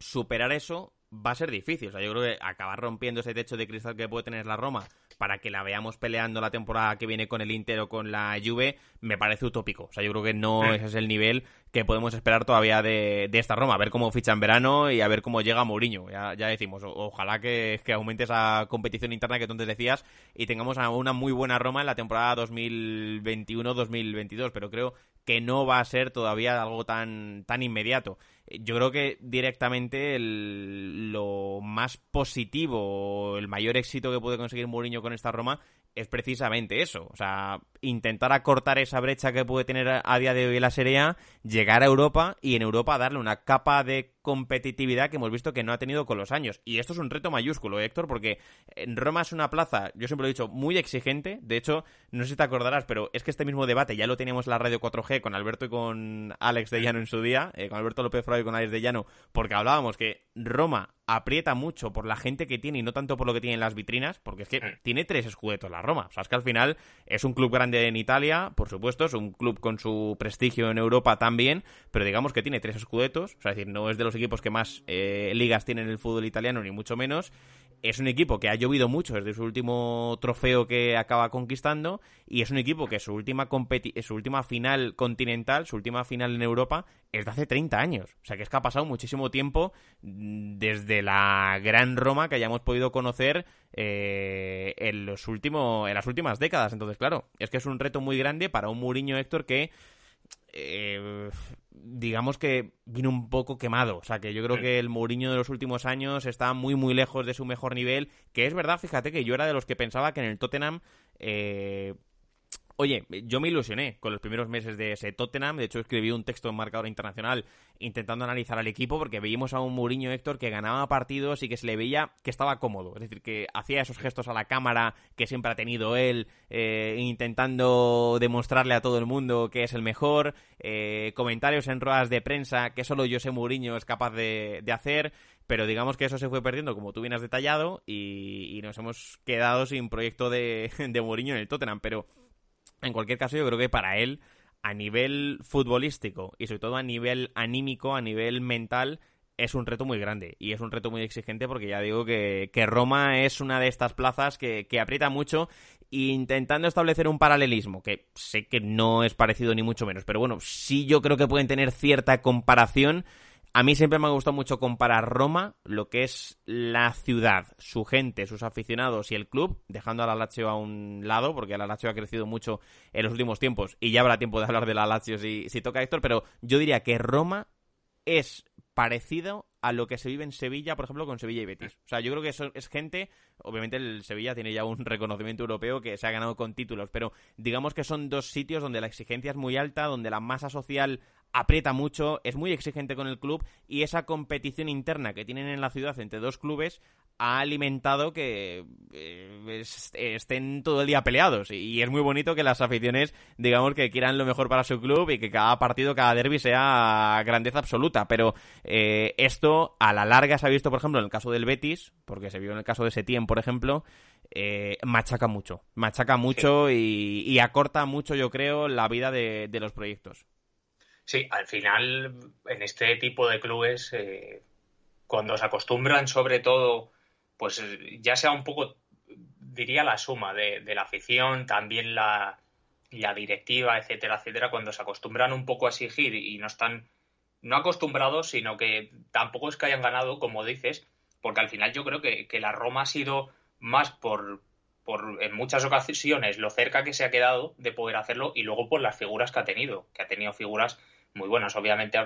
superar eso va a ser difícil. O sea, yo creo que acabar rompiendo ese techo de cristal que puede tener la Roma para que la veamos peleando la temporada que viene con el Inter o con la Juve me parece utópico. O sea, yo creo que no mm. ese es el nivel que podemos esperar todavía de, esta Roma. A ver cómo ficha en verano y a ver cómo llega Mourinho. Ya, ya decimos, ojalá que, que, aumente esa competición interna que tú antes decías y tengamos una muy buena Roma en la temporada 2021-2022. Pero creo que no va a ser todavía algo tan, tan inmediato. Yo creo que directamente lo más positivo, el mayor éxito que puede conseguir Mourinho con esta Roma es precisamente eso. O sea, intentar acortar esa brecha que puede tener a día de hoy la Serie A, llegar a Europa y en Europa darle una capa de competitividad que hemos visto que no ha tenido con los años. Y esto es un reto mayúsculo, Héctor, porque en Roma es una plaza, yo siempre lo he dicho, muy exigente. De hecho, no sé si te acordarás, pero es que este mismo debate ya lo teníamos en la radio 4G con Alberto y con Alex de Llano en su día, eh, con Alberto López Fraude y con Alex de Llano, porque hablábamos que Roma aprieta mucho por la gente que tiene y no tanto por lo que tiene en las vitrinas, porque es que mm. tiene tres escudetos la Roma. O sea, es que al final es un club grande en Italia, por supuesto, es un club con su prestigio en Europa también, pero digamos que tiene tres escudetos, o sea, es decir, no es de los equipos que más eh, ligas tienen en el fútbol italiano, ni mucho menos, es un equipo que ha llovido mucho desde su último trofeo que acaba conquistando y es un equipo que su última su última final continental, su última final en Europa es de hace 30 años. O sea que es que ha pasado muchísimo tiempo mm, desde la gran Roma que hayamos podido conocer eh, en los últimos en las últimas décadas. Entonces, claro, es que es un reto muy grande para un Mourinho Héctor que eh, digamos que vino un poco quemado. O sea, que yo creo que el Mourinho de los últimos años está muy, muy lejos de su mejor nivel. Que es verdad, fíjate que yo era de los que pensaba que en el Tottenham eh, Oye, yo me ilusioné con los primeros meses de ese Tottenham. De hecho, escribí un texto en marcador internacional intentando analizar al equipo porque veíamos a un Mourinho Héctor que ganaba partidos y que se le veía que estaba cómodo. Es decir, que hacía esos gestos a la cámara que siempre ha tenido él, eh, intentando demostrarle a todo el mundo que es el mejor. Eh, comentarios en ruedas de prensa que solo José Mourinho es capaz de, hacer pero digamos que eso se fue perdiendo, como tú bien has detallado, y, nos hemos quedado sin proyecto de, <laughs> de Mourinho en el Tottenham. Pero en cualquier caso, yo creo que para él, a nivel futbolístico y sobre todo a nivel anímico, a nivel mental, es un reto muy grande y es un reto muy exigente porque ya digo que, Roma es una de estas plazas que, que, aprieta mucho intentando establecer un paralelismo que sé que no es parecido ni mucho menos, pero bueno, sí yo creo que pueden tener cierta comparación a mí siempre me ha gustado mucho comparar Roma, lo que es la ciudad, su gente, sus aficionados y el club, dejando a la Lazio a un lado, porque la Lazio ha crecido mucho en los últimos tiempos y ya habrá tiempo de hablar de la Lazio si, si toca Héctor, pero yo diría que Roma es parecido a lo que se vive en Sevilla, por ejemplo, con Sevilla y Betis. O sea, yo creo que eso es gente, obviamente el Sevilla tiene ya un reconocimiento europeo que se ha ganado con títulos, pero digamos que son dos sitios donde la exigencia es muy alta, donde la masa social aprieta mucho, es muy exigente con el club y esa competición interna que tienen en la ciudad entre dos clubes ha alimentado que eh, estén todo el día peleados. Y es muy bonito que las aficiones digamos que quieran lo mejor para su club y que cada partido, cada derby sea grandeza absoluta, pero eh, esto a la larga se ha visto por ejemplo en el caso del Betis, porque se vio en el caso de Setién por ejemplo, eh, machaca mucho, machaca mucho y, acorta mucho yo creo la vida de los proyectos. Sí, al final, en este tipo de clubes, eh, cuando se acostumbran sobre todo, pues ya sea un poco, diría la suma de, la afición, también la, la directiva, etcétera, etcétera, cuando se acostumbran un poco a exigir y no están no acostumbrados, sino que tampoco es que hayan ganado, como dices, porque al final yo creo que, que la Roma ha sido más por, por, en muchas ocasiones, lo cerca que se ha quedado de poder hacerlo y luego por las figuras que ha tenido, que ha tenido figuras muy buenas. Obviamente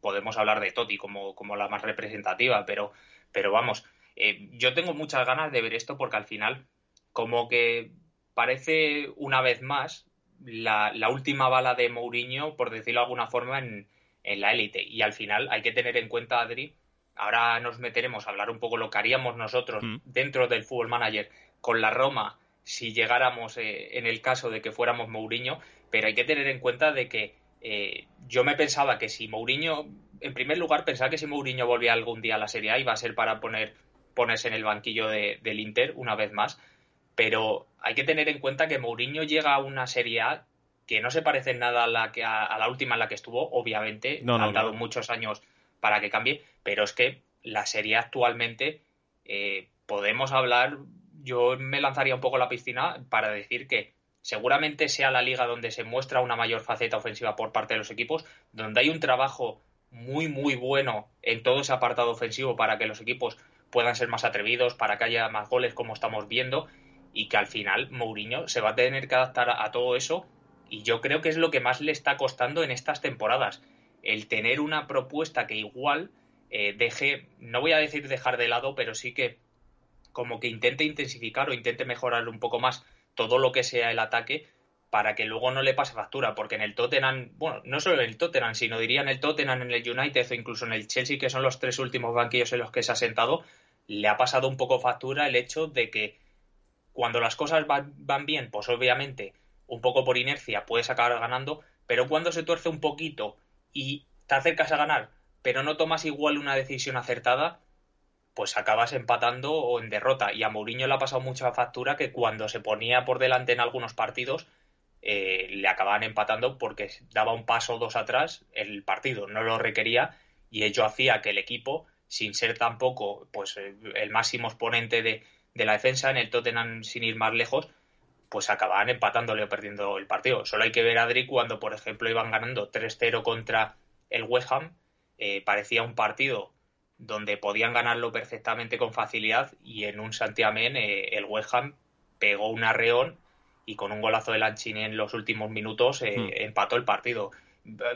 podemos hablar de Totti como, como la más representativa, pero, pero vamos, eh, yo tengo muchas ganas de ver esto porque al final, como que parece una vez más la, la última bala de Mourinho, por decirlo de alguna forma, en, en la élite. Y al final hay que tener en cuenta, Adri, ahora nos meteremos a hablar un poco lo que haríamos nosotros mm. dentro del Fútbol Manager con la Roma si llegáramos eh, en el caso de que fuéramos Mourinho, pero hay que tener en cuenta de que eh, yo me pensaba que si Mourinho, en primer lugar, pensaba que si Mourinho volvía algún día a la Serie A iba a ser para poner, ponerse en el banquillo del Inter una vez más, pero hay que tener en cuenta que Mourinho llega a una Serie A que no se parece en nada a la, que, a, la última en la que estuvo, obviamente, no, han dado muchos años para que cambie, pero es que la serie actualmente eh, podemos hablar, yo me lanzaría un poco a la piscina para decir que seguramente sea la liga donde se muestra una mayor faceta ofensiva por parte de los equipos, donde hay un trabajo muy, muy bueno en todo ese apartado ofensivo para que los equipos puedan ser más atrevidos, para que haya más goles como estamos viendo, y que al final Mourinho se va a tener que adaptar a todo eso y yo creo que es lo que más le está costando en estas temporadas. El tener una propuesta que igual eh, deje, no voy a decir dejar de lado, pero sí que como que intente intensificar o intente mejorar un poco más todo lo que sea el ataque para que luego no le pase factura, porque en el Tottenham, bueno, no solo en el Tottenham, sino diría en el Tottenham, en el United o incluso en el Chelsea, que son los tres últimos banquillos en los que se ha sentado, le ha pasado un poco factura el hecho de que cuando las cosas van, van bien, pues obviamente un poco por inercia puedes acabar ganando, pero cuando se tuerce un poquito y te acercas a ganar, pero no tomas igual una decisión acertada, pues acabas empatando o en derrota. Y a Mourinho le ha pasado mucha factura que cuando se ponía por delante en algunos partidos, eh, le acababan empatando porque daba un paso o dos atrás, el partido no lo requería y ello hacía que el equipo, sin ser tampoco pues, el máximo exponente de, de la defensa, en el Tottenham sin ir más lejos, pues acababan empatándole o perdiendo el partido. Solo hay que ver a Adri cuando, por ejemplo, iban ganando 3-0 contra el West Ham, eh, parecía un partido donde podían ganarlo perfectamente con facilidad y en un Santiamén eh, el West Ham pegó un arreón y con un golazo de Lanchini en los últimos minutos eh, hmm. empató el partido.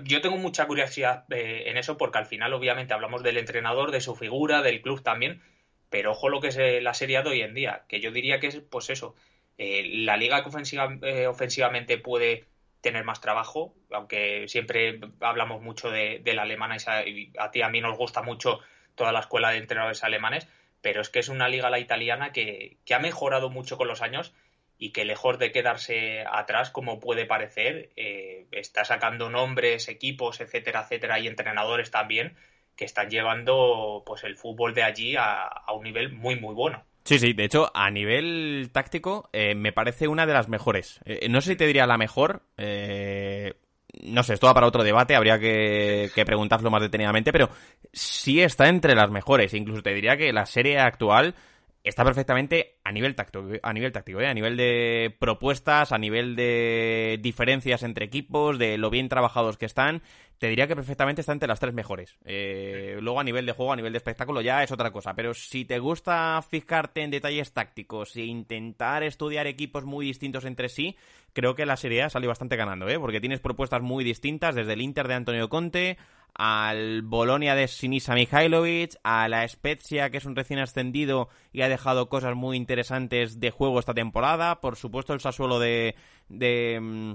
Yo tengo mucha curiosidad en eso porque al final obviamente hablamos del entrenador, de su figura, del club también, pero ojo lo que es la serie de hoy en día, que yo diría que es pues eso, eh, la liga que eh, ofensivamente puede tener más trabajo, aunque siempre hablamos mucho de, la alemana y a, ti a mí nos gusta mucho toda la escuela de entrenadores alemanes, pero es que es una liga la italiana que, ha mejorado mucho con los años y que lejos de quedarse atrás como puede parecer, eh, está sacando nombres, equipos, etcétera, etcétera, y entrenadores también que están llevando pues el fútbol de allí a un nivel muy muy bueno. Sí, sí, de hecho, a nivel táctico, eh, me parece una de las mejores. Eh, no sé si te diría la mejor. Eh, no sé, esto va para otro debate, habría que, que, preguntarlo más detenidamente, pero sí está entre las mejores. Incluso te diría que la serie actual está perfectamente a nivel táctico, a nivel táctico, a nivel de propuestas, a nivel de diferencias entre equipos, de lo bien trabajados que están te diría que perfectamente está entre las tres mejores. Eh, luego a nivel de juego, a nivel de espectáculo ya es otra cosa. Pero si te gusta fijarte en detalles tácticos e intentar estudiar equipos muy distintos entre sí, creo que la Serie A sale bastante ganando, ¿eh? Porque tienes propuestas muy distintas desde el Inter de Antonio Conte al Bolonia de Sinisa Mihailovic, a la Spezia, que es un recién ascendido y ha dejado cosas muy interesantes de juego esta temporada. Por supuesto, el Sassuolo de, de mm,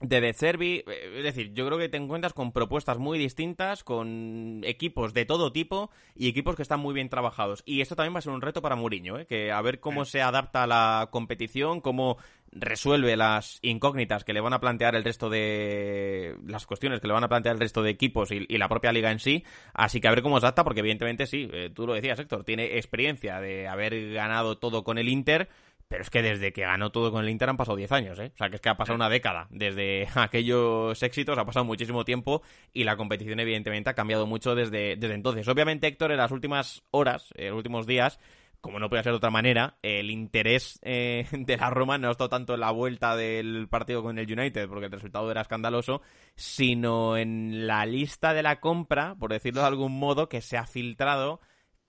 de De Cervi, eh, es decir, yo creo que te encuentras con propuestas muy distintas, con equipos de todo tipo y equipos que están muy bien trabajados. Y esto también va a ser un reto para Mourinho, ¿eh? que a ver cómo se adapta a la competición, cómo resuelve las incógnitas que le van a plantear el resto de las cuestiones que le van a plantear el resto de equipos y, la propia liga en sí. Así que a ver cómo se adapta, porque evidentemente sí, eh, tú lo decías, Héctor, tiene experiencia de haber ganado todo con el Inter pero es que desde que ganó todo con el Inter han pasado 10 años, ¿eh? O sea, que es que ha pasado una década. Desde <laughs> aquellos éxitos ha pasado muchísimo tiempo y la competición evidentemente ha cambiado mucho desde, desde entonces. Obviamente, Héctor, en las últimas horas, en los últimos días, como no puede ser de otra manera, el interés eh, <laughs> de la Roma no ha estado tanto en la vuelta del partido con el United, porque el resultado era escandaloso, sino en la lista de la compra, por decirlo de algún modo, que se ha filtrado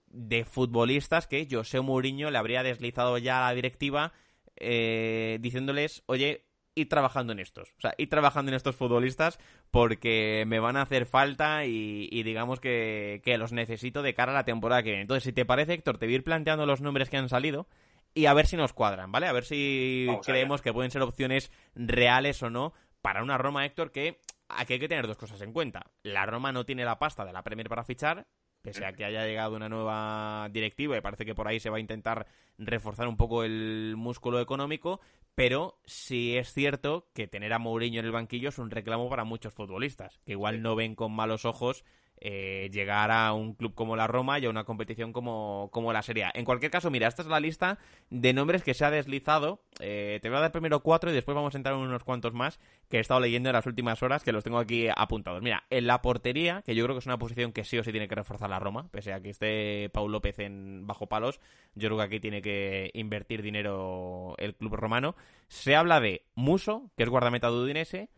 de futbolistas que José Mourinho le habría deslizado ya a la directiva eh, diciéndoles, oye, ir trabajando en estos. O sea, ir trabajando en estos futbolistas porque me van a hacer falta y, digamos que, los necesito de cara a la temporada que viene. Entonces, si te parece, Héctor, te voy a ir planteando los nombres que han salido y a ver si nos cuadran, ¿vale? A ver si creemos que pueden ser opciones reales o no para una Roma, Héctor, que aquí hay que tener dos cosas en cuenta. La Roma no tiene la pasta de la Premier para fichar, pese a que haya llegado una nueva directiva y parece que por ahí se va a intentar reforzar un poco el músculo económico, pero sí es cierto que tener a Mourinho en el banquillo es un reclamo para muchos futbolistas, que igual no ven con malos ojos eh, llegar a un club como la Roma y a una competición como, como la Serie. En cualquier caso, mira, esta es la lista de nombres que se ha deslizado. Eh, te voy a dar primero cuatro y después vamos a entrar en unos cuantos más que he estado leyendo en las últimas horas que los tengo aquí apuntados. Mira, en la portería, que yo creo que es una posición que sí o sí tiene que reforzar la Roma, pese a que esté Paul López en bajo palos, yo creo que aquí tiene que invertir dinero el club romano. Se habla de Muso, que es guardameta de Udinese,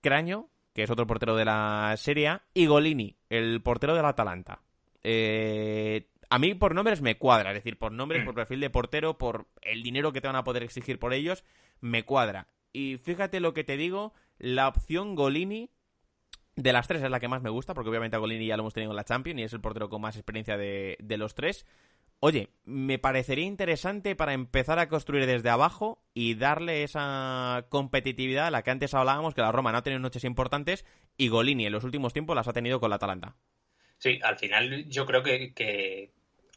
Craño, que es otro portero de la Serie y Golini, el portero del Atalanta. Eh, a mí por nombres me cuadra, es decir, por nombres, por perfil de portero, por el dinero que te van a poder exigir por ellos, me cuadra. Y fíjate lo que te digo, la opción Golini de las tres es la que más me gusta, porque obviamente a Golini ya lo hemos tenido en la Champions y es el portero con más experiencia de, de los tres. Oye, me parecería interesante para empezar a construir desde abajo y darle esa competitividad a la que antes hablábamos, que la Roma no ha tenido noches importantes y Golini en los últimos tiempos las ha tenido con la Atalanta. Sí, al final yo creo que,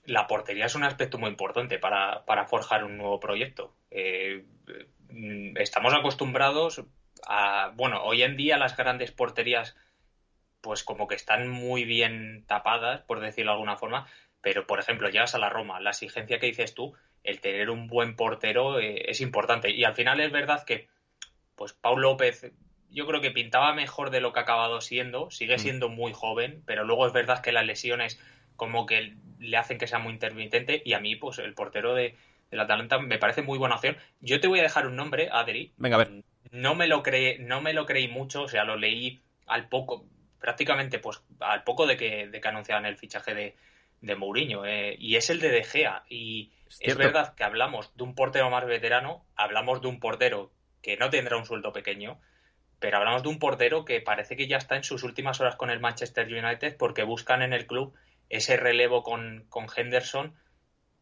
la portería es un aspecto muy importante para, forjar un nuevo proyecto. Eh, estamos acostumbrados a, bueno, hoy en día las grandes porterías pues como que están muy bien tapadas, por decirlo de alguna forma, pero, por ejemplo, llegas a la Roma, la exigencia que dices tú, el tener un buen portero eh, es importante. Y al final es verdad que, pues, Paul López, yo creo que pintaba mejor de lo que ha acabado siendo, sigue mm. siendo muy joven, pero luego es verdad que las lesiones como que le hacen que sea muy intermitente y a mí, pues, el portero de, la Atalanta me parece muy buena opción. Yo te voy a dejar un nombre, Adri. Venga, a ver. No me lo creí, no me lo creí mucho, o sea, lo leí al poco, prácticamente, pues, al poco de que, de que anunciaban el fichaje de, de Mourinho, eh, y es el de De Gea. Y es, verdad que hablamos de un portero más veterano, hablamos de un portero que no tendrá un sueldo pequeño, pero hablamos de un portero que parece que ya está en sus últimas horas con el Manchester United porque buscan en el club ese relevo con, con Henderson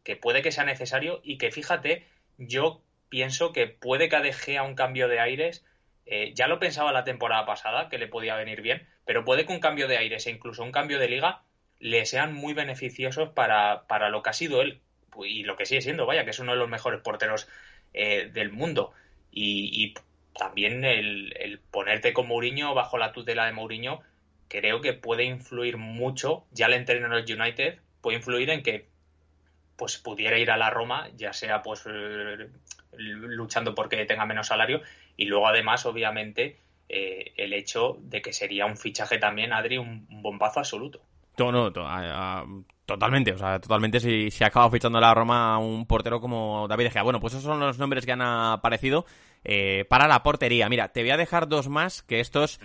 que puede que sea necesario y que fíjate, yo pienso que puede que De Gea un cambio de aires. Eh, ya lo pensaba la temporada pasada, que le podía venir bien, pero puede que un cambio de aires e incluso un cambio de liga le sean muy beneficiosos para, para lo que ha sido él y lo que sigue siendo, vaya, que es uno de los mejores porteros eh, del mundo. Y, también el, ponerte con Mourinho bajo la tutela de Mourinho, creo que puede influir mucho, ya el United, puede influir en que pues pudiera ir a la Roma, ya sea pues eh, luchando porque tenga menos salario, y luego además, obviamente, eh, el hecho de que sería un fichaje también, Adri, un bombazo absoluto. No, totalmente, o sea, totalmente si se acaba fichando la Roma a un portero como David Gea. Bueno, pues esos son los nombres que han aparecido eh, para la portería. Mira, te voy a dejar dos más que estos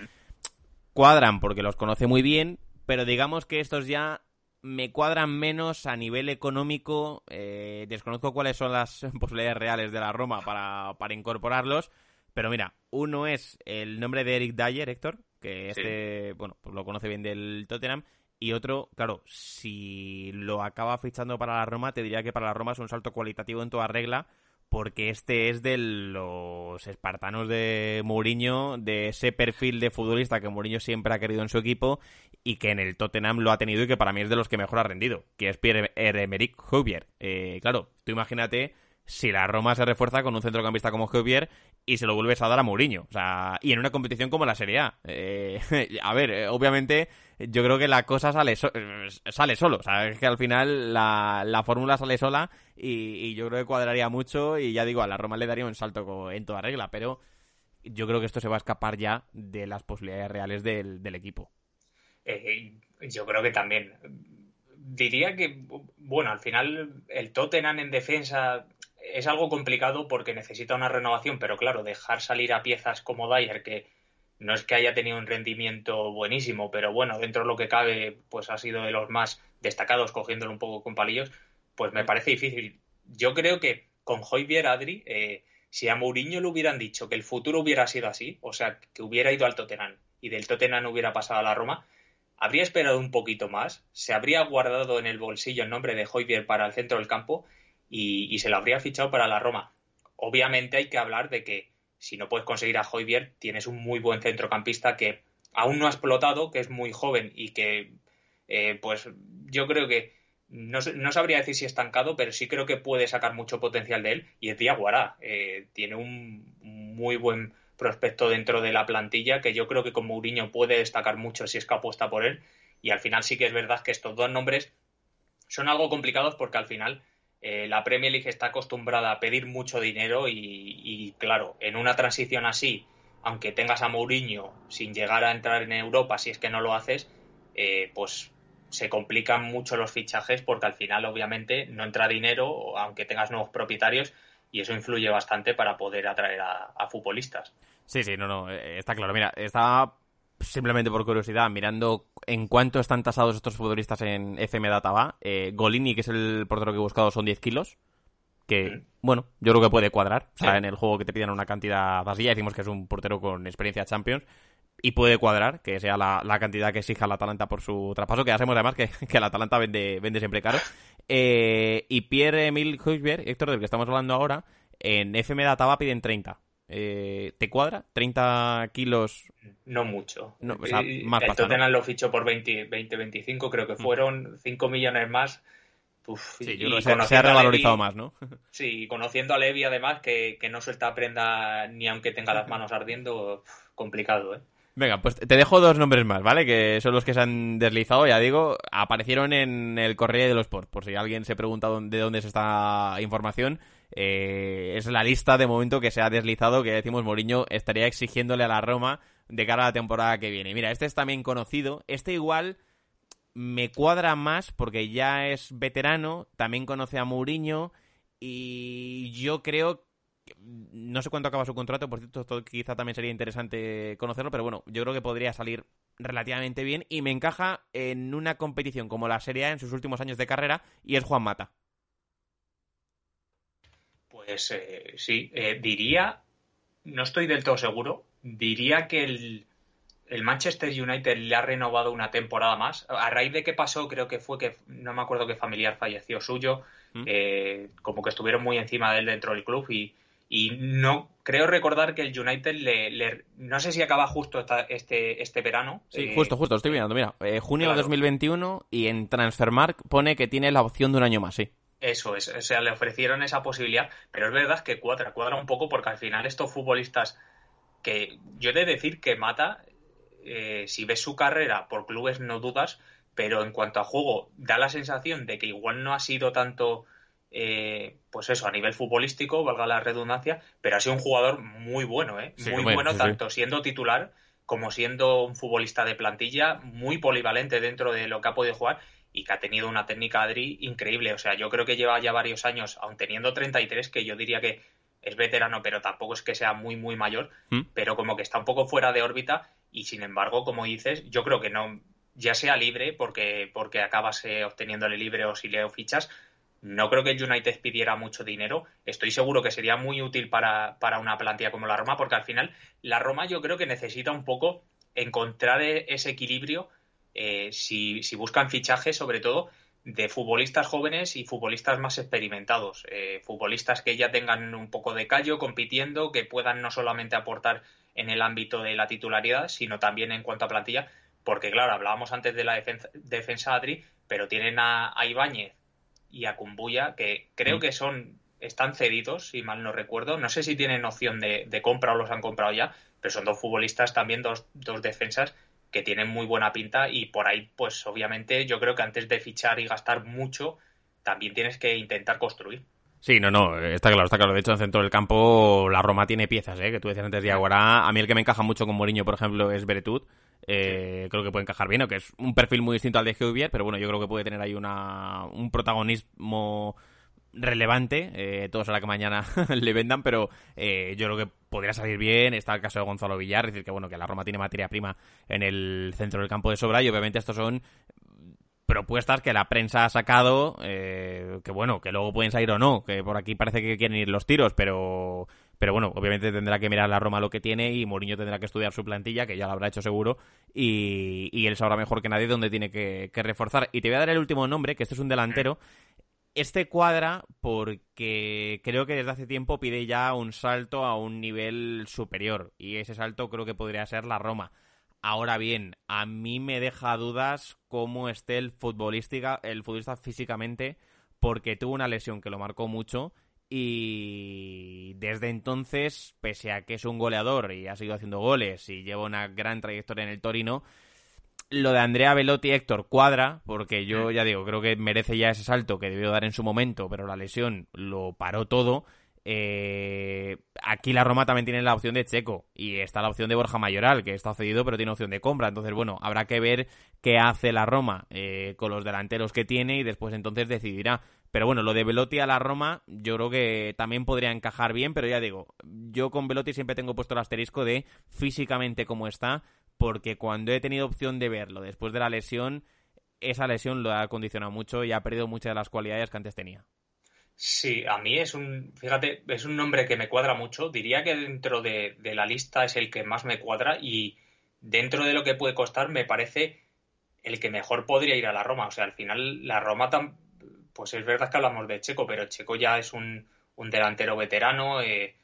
cuadran porque los conoce muy bien, pero digamos que estos ya me cuadran menos a nivel económico. Eh, desconozco cuáles son las <laughs> posibilidades reales de la Roma para, para incorporarlos. Pero mira, uno es el nombre de Eric Dyer, Héctor, que este, bueno, pues lo conoce bien del Tottenham. Y otro, claro, si lo acaba fichando para la Roma, te diría que para la Roma es un salto cualitativo en toda regla, porque este es de los espartanos de Mourinho, de ese perfil de futbolista que Mourinho siempre ha querido en su equipo y que en el Tottenham lo ha tenido y que para mí es de los que mejor ha rendido, que es Pierre-Emerick Jouvier. Eh, claro, tú imagínate si la Roma se refuerza con un centrocampista como Jouvier y se lo vuelves a dar a Mourinho. O sea, y en una competición como la Serie A. Eh, <laughs> a ver, eh, obviamente yo creo que la cosa sale, eh, sale solo. O sea, es que al final la, la fórmula sale sola y, yo creo que cuadraría mucho y ya digo, a la Roma le daría un salto en toda regla, pero yo creo que esto se va a escapar ya de las posibilidades reales del, equipo. yo creo que también diría que bueno, al final el Tottenham en defensa es algo complicado porque necesita una renovación, pero claro, dejar salir a piezas como Dyer, que no es que haya tenido un rendimiento buenísimo, pero bueno, dentro de lo que cabe, pues ha sido de los más destacados, cogiéndolo un poco con palillos, pues me parece difícil. Yo creo que con Joyvier Adri, eh, si a Mourinho le hubieran dicho que el futuro hubiera sido así, o sea, que hubiera ido al Tottenham y del Tottenham hubiera pasado a la Roma, habría esperado un poquito más, se habría guardado en el bolsillo el nombre de Joyvier para el centro del campo y, se lo habría fichado para la Roma. Obviamente hay que hablar de que si no puedes conseguir a Joyvier, tienes un muy buen centrocampista que aún no ha explotado, que es muy joven y que, eh, pues yo creo que no, no, sabría decir si estancado, pero sí creo que puede sacar mucho potencial de él y es Diaguará. Eh, tiene un muy buen prospecto dentro de la plantilla que yo creo que con Mourinho puede destacar mucho si es que apuesta por él. Y al final sí que es verdad que estos dos nombres son algo complicados porque al final eh, la Premier League está acostumbrada a pedir mucho dinero y, claro, en una transición así, aunque tengas a Mourinho sin llegar a entrar en Europa, si es que no lo haces, eh, pues se complican mucho los fichajes porque al final obviamente no entra dinero, aunque tengas nuevos propietarios, y eso influye bastante para poder atraer a, futbolistas. Sí, sí, no, no, eh, está claro. Mira, estaba simplemente por curiosidad mirando en cuánto están tasados estos futbolistas en FM Databa. Eh, Golini, que es el portero que he buscado, son 10 kilos. Que, bueno, yo creo que puede cuadrar. O sea, en el juego que te pidan una cantidad así, ya decimos que es un portero con experiencia Champions y puede cuadrar, que sea la, cantidad que exija el Atalanta por su traspaso, que ya sabemos además que, <laughs> que el Atalanta vende, vende siempre caro. Eh, y Pierre-Emile Huisberg, Héctor, del que estamos hablando ahora, en FM Databa piden 30. Eh, ¿Te cuadra? ¿30 kilos? No mucho. No, o sea, más el Tottenham lo fichó por 20, 20, 25, creo que mm. fueron 5 millones más. sí, yo se, ha revalorizado más, ¿no? <laughs> Sí, conociendo a Levi además, que, que no suelta prenda ni aunque tenga las manos ardiendo, complicado, ¿eh? Venga, pues te dejo dos nombres más, ¿vale? Que son los que se han deslizado, ya digo, aparecieron en el Correo de los Sports, por si alguien se pregunta de dónde es esta información. Eh, es la lista de momento que se ha deslizado, que decimos Mourinho estaría exigiéndole a la Roma de cara a la temporada que viene. Mira, este es también conocido, este igual me cuadra más porque ya es veterano, también conoce a Mourinho y yo creo no sé cuánto acaba su contrato, por cierto, esto quizá también sería interesante conocerlo, pero bueno, yo creo que podría salir relativamente bien y me encaja en una competición como la Serie A en sus últimos años de carrera y es Juan Mata. Pues eh, sí, eh, diría, no estoy del todo seguro, diría que el, el, Manchester United le ha renovado una temporada más. A raíz de que pasó, creo que fue que, no me acuerdo qué familiar falleció suyo, ¿Mm? eh, como que estuvieron muy encima de él dentro del club y y no creo recordar que el United le, no sé si acaba justo este, este verano. Sí, justo, justo, estoy mirando, mira, eh, junio de 2021 y en Transfermark pone que tiene la opción de un año más, sí. Eso es, o sea, le ofrecieron esa posibilidad, pero es verdad que cuadra, cuadra un poco porque al final estos futbolistas que yo he de decir que Mata, eh, si ves su carrera por clubes no dudas, pero en cuanto a juego da la sensación de que igual no ha sido tanto eh, pues eso, a nivel futbolístico, valga la redundancia, pero ha sido un jugador muy bueno, ¿eh? muy bueno, tanto siendo titular como siendo un futbolista de plantilla, muy polivalente dentro de lo que ha podido jugar y que ha tenido una técnica Adri increíble. O sea, yo creo que lleva ya varios años, aun teniendo 33, que yo diría que es veterano, pero tampoco es que sea muy, muy mayor, ¿Mm? pero como que está un poco fuera de órbita y sin embargo, como dices, yo creo que no, ya sea libre, porque, porque acabas eh, obteniéndole libre o si le fichas, no creo que el United pidiera mucho dinero. Estoy seguro que sería muy útil para, una plantilla como la Roma, porque al final la Roma yo creo que necesita un poco encontrar e, ese equilibrio eh, si, buscan fichajes, sobre todo de futbolistas jóvenes y futbolistas más experimentados, eh, futbolistas que ya tengan un poco de callo compitiendo, que puedan no solamente aportar en el ámbito de la titularidad, sino también en cuanto a plantilla, porque claro, hablábamos antes de la defensa, defensa Adri, pero tienen a, a Ibáñez, y a Kumbuya, que creo mm. que son están cedidos, si mal no recuerdo. No sé si tienen opción de, compra o los han comprado ya, pero son dos futbolistas también, dos, dos defensas que tienen muy buena pinta y por ahí, pues obviamente yo creo que antes de fichar y gastar mucho, también tienes que intentar construir. Sí, no, no, está claro, está claro. De hecho, en el centro del campo la Roma tiene piezas, ¿eh? Que tú decías antes de Aguara. A mí el que me encaja mucho con Mourinho, por ejemplo, es Beretut. Eh, creo que puede encajar bien, que es un perfil muy distinto al de Hubier, pero bueno, yo creo que puede tener ahí una, un protagonismo relevante. Eh, todo será que mañana <laughs> le vendan, pero eh, yo creo que podría salir bien. Está el caso de Gonzalo Villar, es decir, que bueno, que la Roma tiene materia prima en el centro del campo de sobra y obviamente estos son propuestas que la prensa ha sacado, eh, que bueno, que luego pueden salir o no, que por aquí parece que quieren ir los tiros, pero pero bueno, obviamente tendrá que mirar la Roma lo que tiene y Mourinho tendrá que estudiar su plantilla, que ya lo habrá hecho seguro, y, y él sabrá mejor que nadie dónde tiene que, que, reforzar. Y te voy a dar el último nombre, que este es un delantero. Este cuadra porque creo que desde hace tiempo pide ya un salto a un nivel superior, y ese salto creo que podría ser la Roma. Ahora bien, a mí me deja dudas cómo esté el futbolística, el futbolista físicamente, porque tuvo una lesión que lo marcó mucho y desde entonces, pese a que es un goleador y ha seguido haciendo goles y lleva una gran trayectoria en el Torino, lo de Andrea Velotti Héctor cuadra, porque yo ya digo, creo que merece ya ese salto que debió dar en su momento, pero la lesión lo paró todo eh, aquí la Roma también tiene la opción de Checo y está la opción de Borja Mayoral, que está cedido pero tiene opción de compra. Entonces, bueno, habrá que ver qué hace la Roma eh, con los delanteros que tiene y después entonces decidirá. Pero bueno, lo de Velotti a la Roma yo creo que también podría encajar bien, pero ya digo, yo con Velotti siempre tengo puesto el asterisco de físicamente cómo está, porque cuando he tenido opción de verlo después de la lesión, esa lesión lo ha condicionado mucho y ha perdido muchas de las cualidades que antes tenía. Sí, a mí es un, fíjate, es un nombre que me cuadra mucho. Diría que dentro de, la lista es el que más me cuadra y dentro de lo que puede costar me parece el que mejor podría ir a la Roma. O sea, al final la Roma, pues es verdad que hablamos de Checo, pero Checo ya es un, delantero veterano. Eh,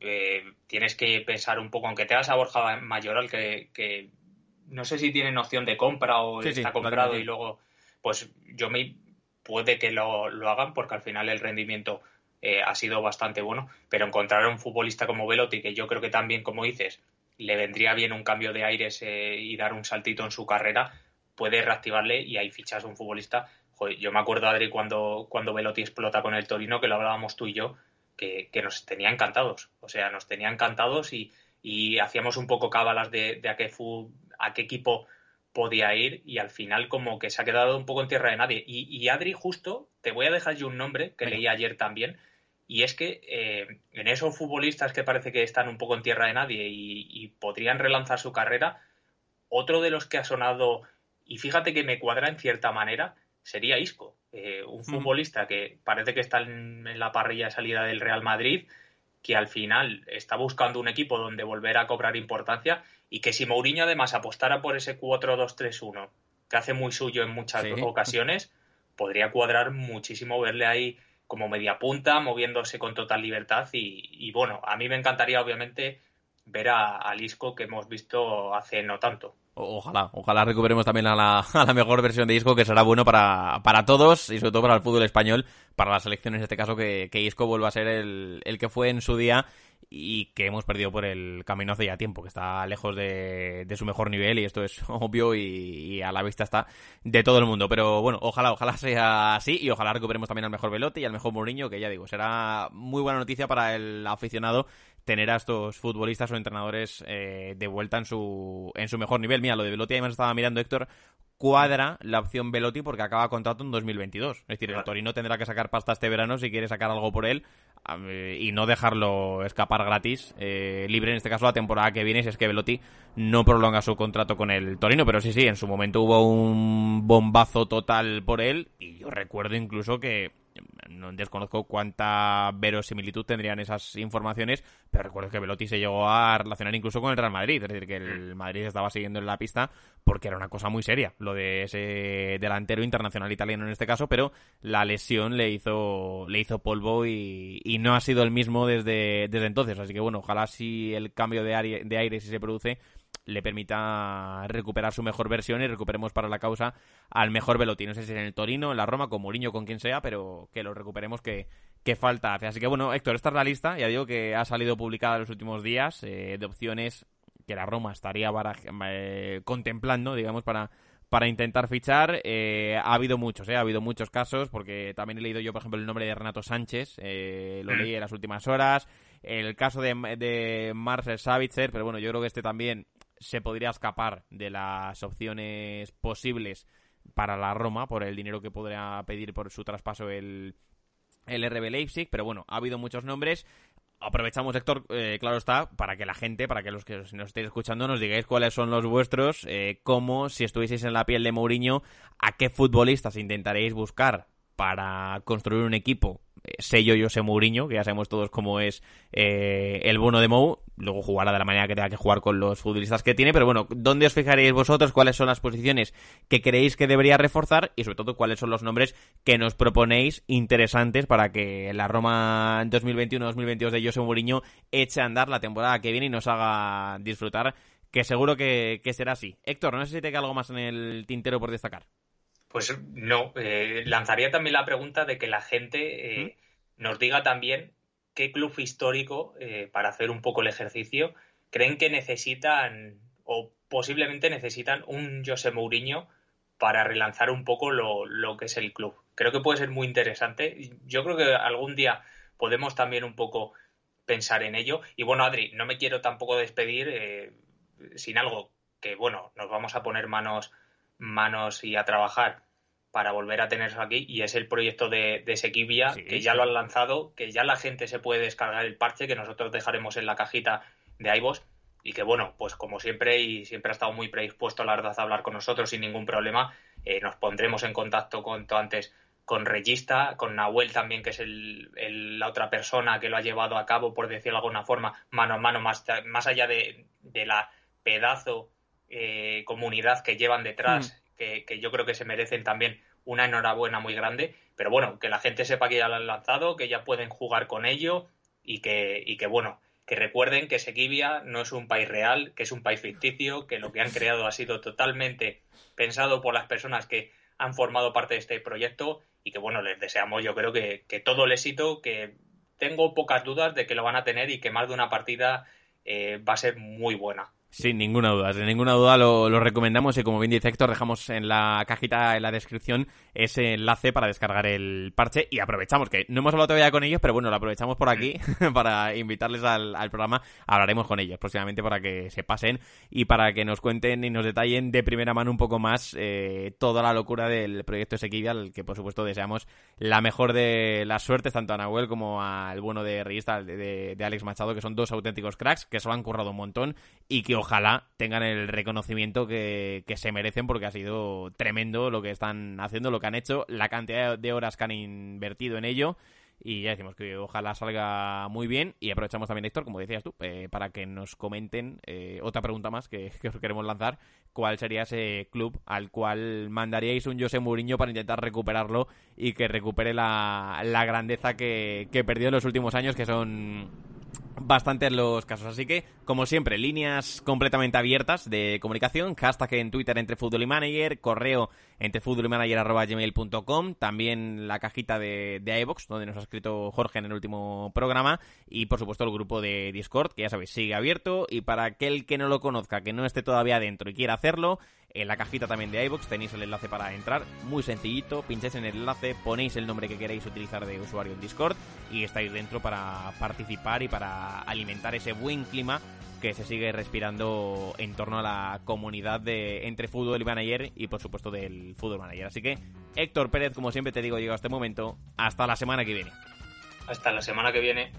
eh, tienes que pensar un poco, aunque te hagas a Borja Mayoral, que, que no sé si tiene noción de compra o está comprado y luego, pues yo me puede que lo, hagan porque al final el rendimiento eh, ha sido bastante bueno, pero encontrar a un futbolista como Velotti, que yo creo que también, como dices, le vendría bien un cambio de aires eh, y dar un saltito en su carrera, puede reactivarle y ahí fichas a un futbolista. yo me acuerdo, Adri, cuando, cuando Velotti explota con el Torino, que lo hablábamos tú y yo, que, nos tenía encantados. O sea, nos tenía encantados y, hacíamos un poco cábalas de, de a, qué a qué equipo podía ir y al final como que se ha quedado un poco en tierra de nadie. Y, Adri, justo, te voy a dejar yo un nombre que leí ayer también, y es que eh, en esos futbolistas que parece que están un poco en tierra de nadie y, podrían relanzar su carrera, otro de los que ha sonado, y fíjate que me cuadra en cierta manera, sería Isco, eh, un futbolista que parece que está en, en la parrilla de salida del Real Madrid, que al final está buscando un equipo donde volver a cobrar importancia y que si Mourinho además apostara por ese 4-2-3-1, que hace muy suyo en muchas ocasiones, podría cuadrar muchísimo verle ahí como media punta, moviéndose con total libertad y, bueno, a mí me encantaría obviamente ver a, a Lisco que hemos visto hace no tanto. Ojalá, ojalá recuperemos también a la, a la, mejor versión de Isco, que será bueno para, para todos y sobre todo para el fútbol español, para las selecciones en este caso, que, que Isco vuelva a ser el, el que fue en su día y que hemos perdido por el camino hace ya tiempo, que está lejos de, de su mejor nivel y esto es <laughs> obvio y, a la vista está de todo el mundo. Pero bueno, ojalá, ojalá sea así y ojalá recuperemos también al mejor Velote y al mejor Mourinho, que ya digo, será muy buena noticia para el aficionado tener a estos futbolistas o entrenadores eh, de vuelta en su, en su mejor nivel. Mira, lo de Velotti además estaba mirando Héctor, cuadra la opción Velotti porque acaba contrato en 2022. Es decir, el Torino tendrá que sacar pasta este verano si quiere sacar algo por él y no dejarlo escapar gratis, eh, libre en este caso la temporada que viene, si es que Velotti no prolonga su contrato con el Torino, pero sí, sí, en su momento hubo un bombazo total por él y yo recuerdo incluso que no desconozco cuánta verosimilitud tendrían esas informaciones, pero recuerdo que Velotti se llegó a relacionar incluso con el Real Madrid, es decir, que el mm. Madrid estaba siguiendo en la pista porque era una cosa muy seria, lo de ese delantero internacional italiano en este caso, pero la lesión le hizo, le hizo polvo y, no ha sido el mismo desde, desde entonces, así que bueno, ojalá si el cambio de aire, de aire si se produce le permita recuperar su mejor versión y recuperemos para la causa al mejor Velotti. No sé si en el Torino, en la Roma, con Mourinho, con quien sea, pero que lo recuperemos que, que falta hace. Así que bueno, Héctor, esta es la lista, ya digo que ha salido publicada en los últimos días eh, de opciones que la Roma estaría eh, contemplando, digamos, para para intentar fichar. Eh, ha habido muchos, ha habido muchos casos, porque también he leído yo, por ejemplo, el nombre de Renato Sánchez, lo mm. leí en las últimas horas. El caso de, de Marcel Savitzer, pero bueno, yo creo que este también se podría escapar de las opciones posibles para la Roma por el dinero que podría pedir por su traspaso el, el RB Leipzig, pero bueno, ha habido muchos nombres. Aprovechamos, Héctor, eh, claro está, para que la gente, para que los que nos estéis escuchando nos digáis cuáles son los vuestros, eh, cómo, si estuvieseis en la piel de Mourinho, a qué futbolistas intentaréis buscar para construir un equipo sello José Mourinho, que ya sabemos todos cómo es eh, el bono de Mou. Luego jugará de la manera que tenga que jugar con los futbolistas que tiene. Pero bueno, ¿dónde os fijaréis vosotros? ¿Cuáles son las posiciones que creéis que debería reforzar? Y sobre todo, ¿cuáles son los nombres que nos proponéis interesantes para que la Roma 2021-2022 de José Mourinho eche a andar la temporada que viene y nos haga disfrutar? Que seguro que, que será así. Héctor, no sé si te queda algo más en el tintero por destacar. Pues no, eh, lanzaría también la pregunta de que la gente eh, nos diga también qué club histórico, eh, para hacer un poco el ejercicio, creen que necesitan o posiblemente necesitan un José Mourinho para relanzar un poco lo, lo, que es el club. Creo que puede ser muy interesante. Yo creo que algún día podemos también un poco pensar en ello. Y bueno, Adri, no me quiero tampoco despedir sin algo que, bueno, nos vamos a poner manos manos y a trabajar para volver a tenerlo aquí y es el proyecto de, de Sequibia, que ya lo han lanzado, que ya la gente se puede descargar el parche que nosotros dejaremos en la cajita de iVoox y que bueno, pues como siempre y siempre ha estado muy predispuesto la verdad a hablar con nosotros sin ningún problema, eh, nos pondremos en contacto cuanto antes con Regista, con Nahuel también, que es el, la otra persona que lo ha llevado a cabo, por decirlo de alguna forma, mano a mano, más, más allá de, de la pedazo eh, comunidad que llevan detrás, mm. Que, yo creo que se merecen también una enhorabuena muy grande. Pero bueno, que la gente sepa que ya lo han lanzado, que ya pueden jugar con ello y que, y que bueno, que recuerden que Sequibia no es un país real, que es un país ficticio, que lo que han creado ha sido totalmente pensado por las personas que han formado parte de este proyecto y que bueno, les deseamos yo creo que, que todo el éxito, que tengo pocas dudas de que lo van a tener y que más de una partida eh, va a ser muy buena. Sin ninguna duda, sin ninguna duda lo, recomendamos y como bien dice Héctor, dejamos en la cajita, en la descripción, ese enlace para descargar el parche y aprovechamos que no hemos hablado todavía con ellos, pero bueno, lo aprovechamos por aquí <laughs> para invitarles al, programa. Hablaremos con ellos próximamente para que se pasen y para que nos cuenten y nos detallen de primera mano un poco más eh, toda la locura del proyecto Esequibia, al que por supuesto deseamos la mejor de las suertes, tanto a Nahuel como al bueno de Revista de, de Alex Machado, que son dos auténticos cracks, que se lo han currado un montón y que ojalá tengan el reconocimiento que, se merecen porque ha sido tremendo lo que están haciendo, lo que han hecho, la cantidad de horas que han invertido en ello. Y ya decimos que ojalá salga muy bien. Y aprovechamos también, Héctor, como decías tú, eh, para que nos comenten eh, otra pregunta más que, <laughs> os queremos lanzar. ¿Cuál sería ese club al cual mandaríais un José Mourinho para intentar recuperarlo y que recupere la, la grandeza que, que perdió en los últimos años, que son bastantes los casos. Así que, como siempre, líneas completamente abiertas de comunicación. Hashtag en Twitter entre Fútbol y Manager, correo entre gmail.com también la cajita de, de donde nos ha escrito Jorge en el último programa, y por supuesto el grupo de Discord, que ya sabéis, sigue abierto, y para aquel que no lo conozca, que no esté todavía dentro y quiera hacerlo, en la cajita también de iVoox tenéis el enlace para entrar, muy sencillito, pincháis en el enlace, ponéis el nombre que queréis utilizar de usuario en Discord y estáis dentro para participar y para alimentar ese buen clima que se sigue respirando en torno a la comunidad de entre fútbol y manager y por supuesto del fútbol manager. Así que Héctor Pérez, como siempre te digo, llega este momento. Hasta la semana que viene. Hasta la semana que viene.